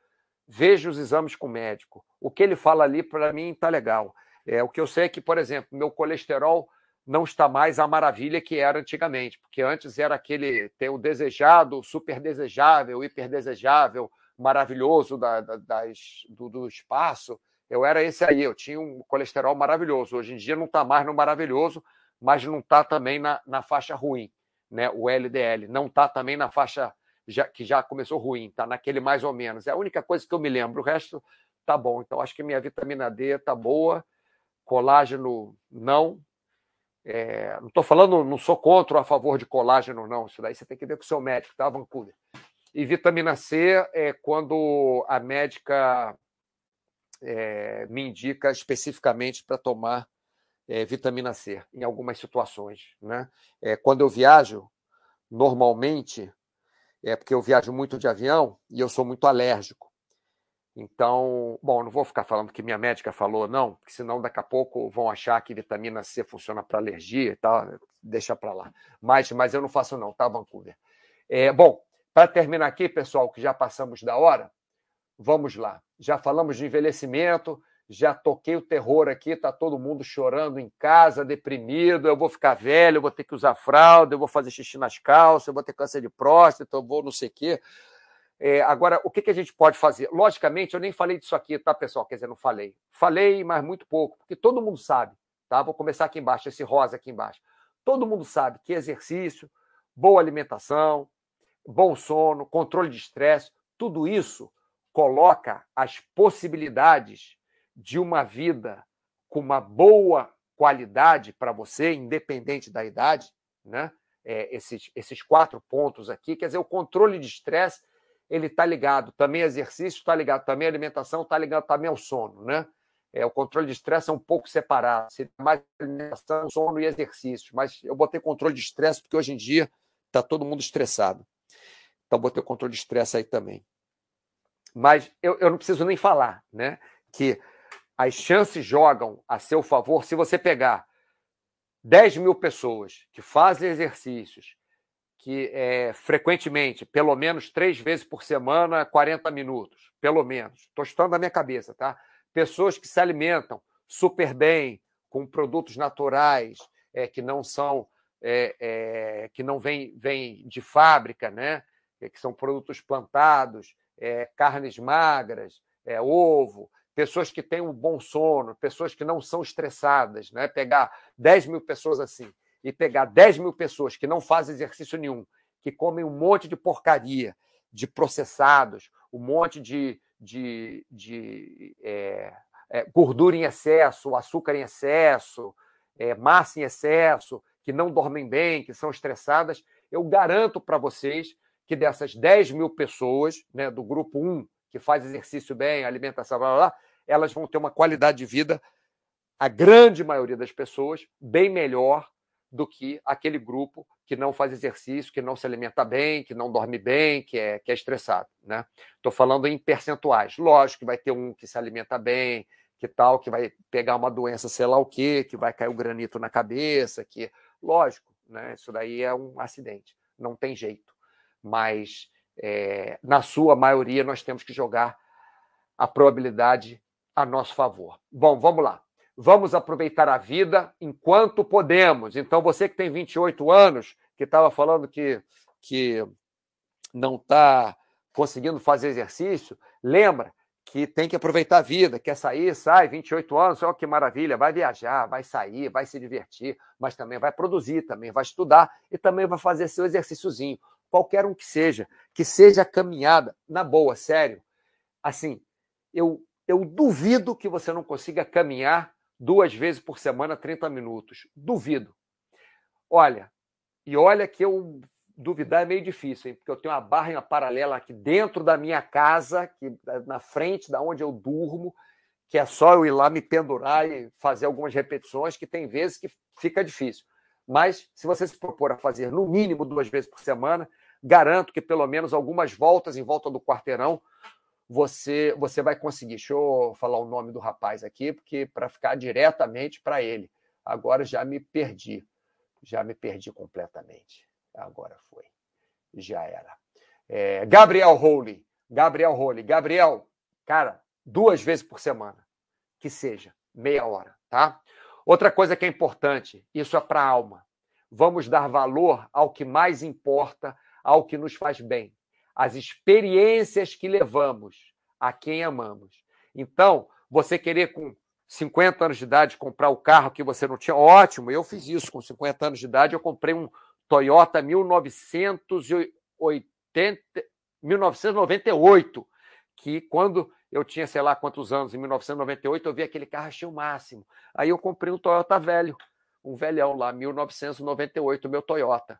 vejo os exames com o médico. O que ele fala ali, para mim, tá legal. É, o que eu sei é que, por exemplo, meu colesterol não está mais a maravilha que era antigamente, porque antes era aquele tem o desejado, super desejável, hiper desejável, maravilhoso da, da, das, do, do, espaço. Eu era esse aí, eu tinha um colesterol maravilhoso. Hoje em dia não está mais no maravilhoso, mas não está também na, na faixa ruim, né? O LDL não está também na faixa já, que já começou ruim, está naquele mais ou menos. É a única coisa que eu me lembro. O resto tá bom. Então acho que minha vitamina D tá boa colágeno não. É, não estou falando, não sou contra ou a favor de colágeno, não. Isso daí você tem que ver com o seu médico, tá, Vancouver? E vitamina C é quando a médica é, me indica especificamente para tomar é, vitamina C em algumas situações. Né? É, quando eu viajo, normalmente, é porque eu viajo muito de avião e eu sou muito alérgico. Então, bom, não vou ficar falando que minha médica falou, não, porque senão daqui a pouco vão achar que vitamina C funciona para alergia e tal, deixa para lá. Mas, mas eu não faço não, tá, Vancouver? É, bom, para terminar aqui, pessoal, que já passamos da hora, vamos lá. Já falamos de envelhecimento, já toquei o terror aqui, tá todo mundo chorando em casa, deprimido, eu vou ficar velho, eu vou ter que usar fralda, eu vou fazer xixi nas calças, eu vou ter câncer de próstata, eu vou não sei o quê. É, agora, o que, que, a gente pode fazer? Logicamente, eu nem falei disso aqui, tá, pessoal? Quer dizer, não falei. Falei, mas muito pouco, porque todo mundo sabe, tá? Vou começar aqui embaixo, esse rosa aqui embaixo. Todo mundo sabe que exercício, boa alimentação, bom sono, controle de estresse, tudo isso coloca as possibilidades de uma vida com uma boa qualidade para você, independente da idade, né? É, esses, esses quatro pontos aqui, quer dizer, o controle de estresse ele está ligado também exercício, está ligado também alimentação, está ligado também ao sono, né? É, o controle de estresse é um pouco separado, seria mais alimentação, sono e exercício. Mas eu botei controle de estresse porque hoje em dia está todo mundo estressado. Então botei o controle de estresse aí também. Mas eu, eu não preciso nem falar, né? Que as chances jogam a seu favor se você pegar 10 mil pessoas que fazem exercícios, que é, frequentemente, pelo menos três vezes por semana, 40 minutos, pelo menos. Estou estudando na minha cabeça, tá? Pessoas que se alimentam super bem, com produtos naturais, é, que não são, é, é que não vêm vem de fábrica, né? É, que são produtos plantados, é, carnes magras, ovo, pessoas que têm um bom sono, pessoas que não são estressadas, né? Pegar 10 mil pessoas assim e pegar 10 mil pessoas que não fazem exercício nenhum, que comem um monte de porcaria, de processados, um monte de, de, de é, é, gordura em excesso, açúcar em excesso, é, massa em excesso, que não dormem bem, que são estressadas, eu garanto para vocês que dessas 10 mil pessoas, né, do grupo 1, que faz exercício bem, alimentação, blá, blá, blá, elas vão ter uma qualidade de vida, a grande maioria das pessoas, bem melhor do que aquele grupo que não faz exercício, que não se alimenta bem, que não dorme bem, que é, que é estressado. Né? Estou falando em percentuais. Lógico que vai ter um que se alimenta bem, que tal, que vai pegar uma doença, sei lá o quê, que vai cair o granito na cabeça, que. Lógico, né? Isso daí é um acidente, não tem jeito. Mas é, na sua maioria nós temos que jogar a probabilidade a nosso favor. Bom, vamos lá vamos aproveitar a vida enquanto podemos. Então, você que tem 28 anos, que estava falando que, que não está conseguindo fazer exercício, lembra que tem que aproveitar a vida, quer sair, sai, 28 anos, olha que maravilha, vai viajar, vai sair, vai se divertir, mas também vai produzir, também vai estudar e também vai fazer seu exercíciozinho, qualquer um que seja, que seja caminhada, na boa, sério. Assim, eu, eu duvido que você não consiga caminhar duas vezes por semana, 30 minutos. Duvido. Olha, e olha que eu duvidar é meio difícil, hein? porque eu tenho uma barra paralela aqui dentro da minha casa, que na frente da onde eu durmo, que é só eu ir lá me pendurar e fazer algumas repetições, que tem vezes que fica difícil. Mas se você se propor a fazer no mínimo duas vezes por semana, garanto que pelo menos algumas voltas em volta do quarteirão você você vai conseguir. Deixa eu falar o nome do rapaz aqui, porque para ficar diretamente para ele. Agora já me perdi. Já me perdi completamente. Agora foi. Já era. É, Gabriel Rowley. Gabriel Rowley. Gabriel, cara, duas vezes por semana. Que seja, meia hora, tá? Outra coisa que é importante, isso é para a alma. Vamos dar valor ao que mais importa, ao que nos faz bem as experiências que levamos a quem amamos. Então, você querer com 50 anos de idade comprar o carro que você não tinha, ótimo, eu fiz isso com 50 anos de idade, eu comprei um Toyota 1980, 1998, que quando eu tinha, sei lá quantos anos, em 1998, eu vi aquele carro, achei o máximo. Aí eu comprei um Toyota velho, um velhão lá, 1998, meu Toyota.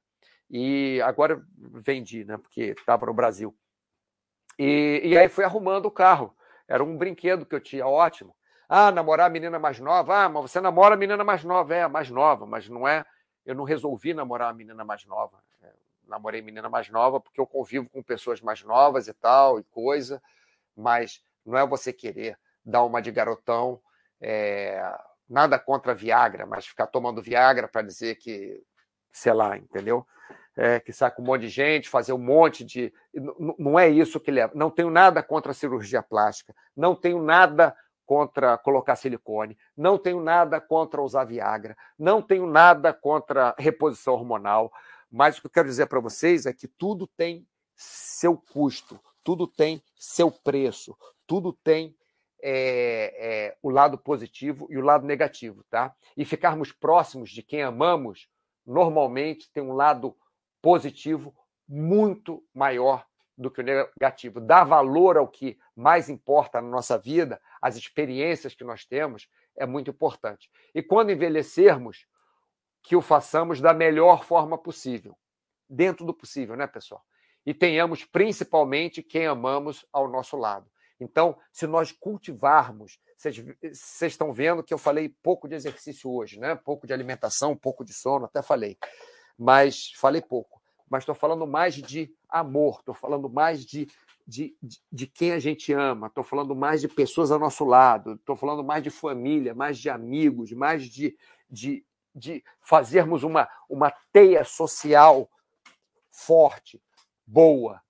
E agora vendi, né? Porque estava no Brasil. E, e aí fui arrumando o carro. Era um brinquedo que eu tinha, ótimo. Ah, namorar a menina mais nova. Ah, mas você namora a menina mais nova. É, a mais nova, mas não é. Eu não resolvi namorar a menina mais nova. É, namorei menina mais nova porque eu convivo com pessoas mais novas e tal, e coisa. Mas não é você querer dar uma de garotão. É, nada contra Viagra, mas ficar tomando Viagra para dizer que, sei lá, entendeu? É, que sai com um monte de gente, fazer um monte de. Não é isso que leva. Não tenho nada contra a cirurgia plástica, não tenho nada contra colocar silicone, não tenho nada contra usar Viagra, não tenho nada contra reposição hormonal, mas o que eu quero dizer para vocês é que tudo tem seu custo, tudo tem seu preço, tudo tem é, é, o lado positivo e o lado negativo, tá? E ficarmos próximos de quem amamos normalmente tem um lado positivo muito maior do que o negativo. Dar valor ao que mais importa na nossa vida, as experiências que nós temos, é muito importante. E quando envelhecermos, que o façamos da melhor forma possível. Dentro do possível, né, pessoal? e tenhamos principalmente quem amamos ao nosso lado. Então, se nós cultivarmos, vocês estão vendo que eu falei pouco de exercício hoje, né? Pouco de alimentação, pouco de sono, até falei, mas falei pouco. Mas estou falando mais de amor, estou falando mais de, de, de, de, quem a gente ama, estou falando mais de pessoas ao nosso lado, estou falando mais de família, mais de amigos, mais de, de, de fazermos uma, uma teia social forte, boa.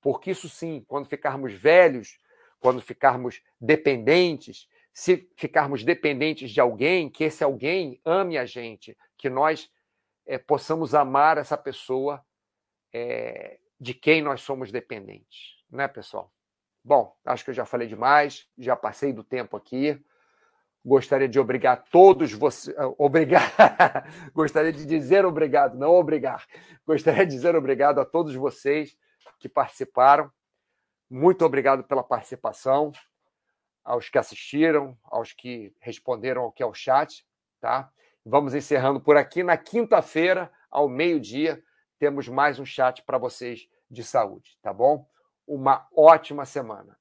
Porque isso sim, quando ficarmos velhos, quando ficarmos dependentes, se ficarmos dependentes de alguém, que esse alguém ame a gente, que nós é, possamos amar essa pessoa é, de quem nós somos dependentes, né, pessoal? Bom, acho que eu já falei demais, já passei do tempo aqui. Gostaria de obrigar todos vocês. Obrigar. [LAUGHS] Gostaria de dizer obrigado, não obrigar. Gostaria de dizer obrigado a todos vocês que participaram. Muito obrigado pela participação, aos que assistiram, aos que responderam ao que é o chat, tá? Vamos encerrando por aqui. Na quinta-feira, ao meio-dia, temos mais um chat para vocês de saúde, tá bom? Uma ótima semana.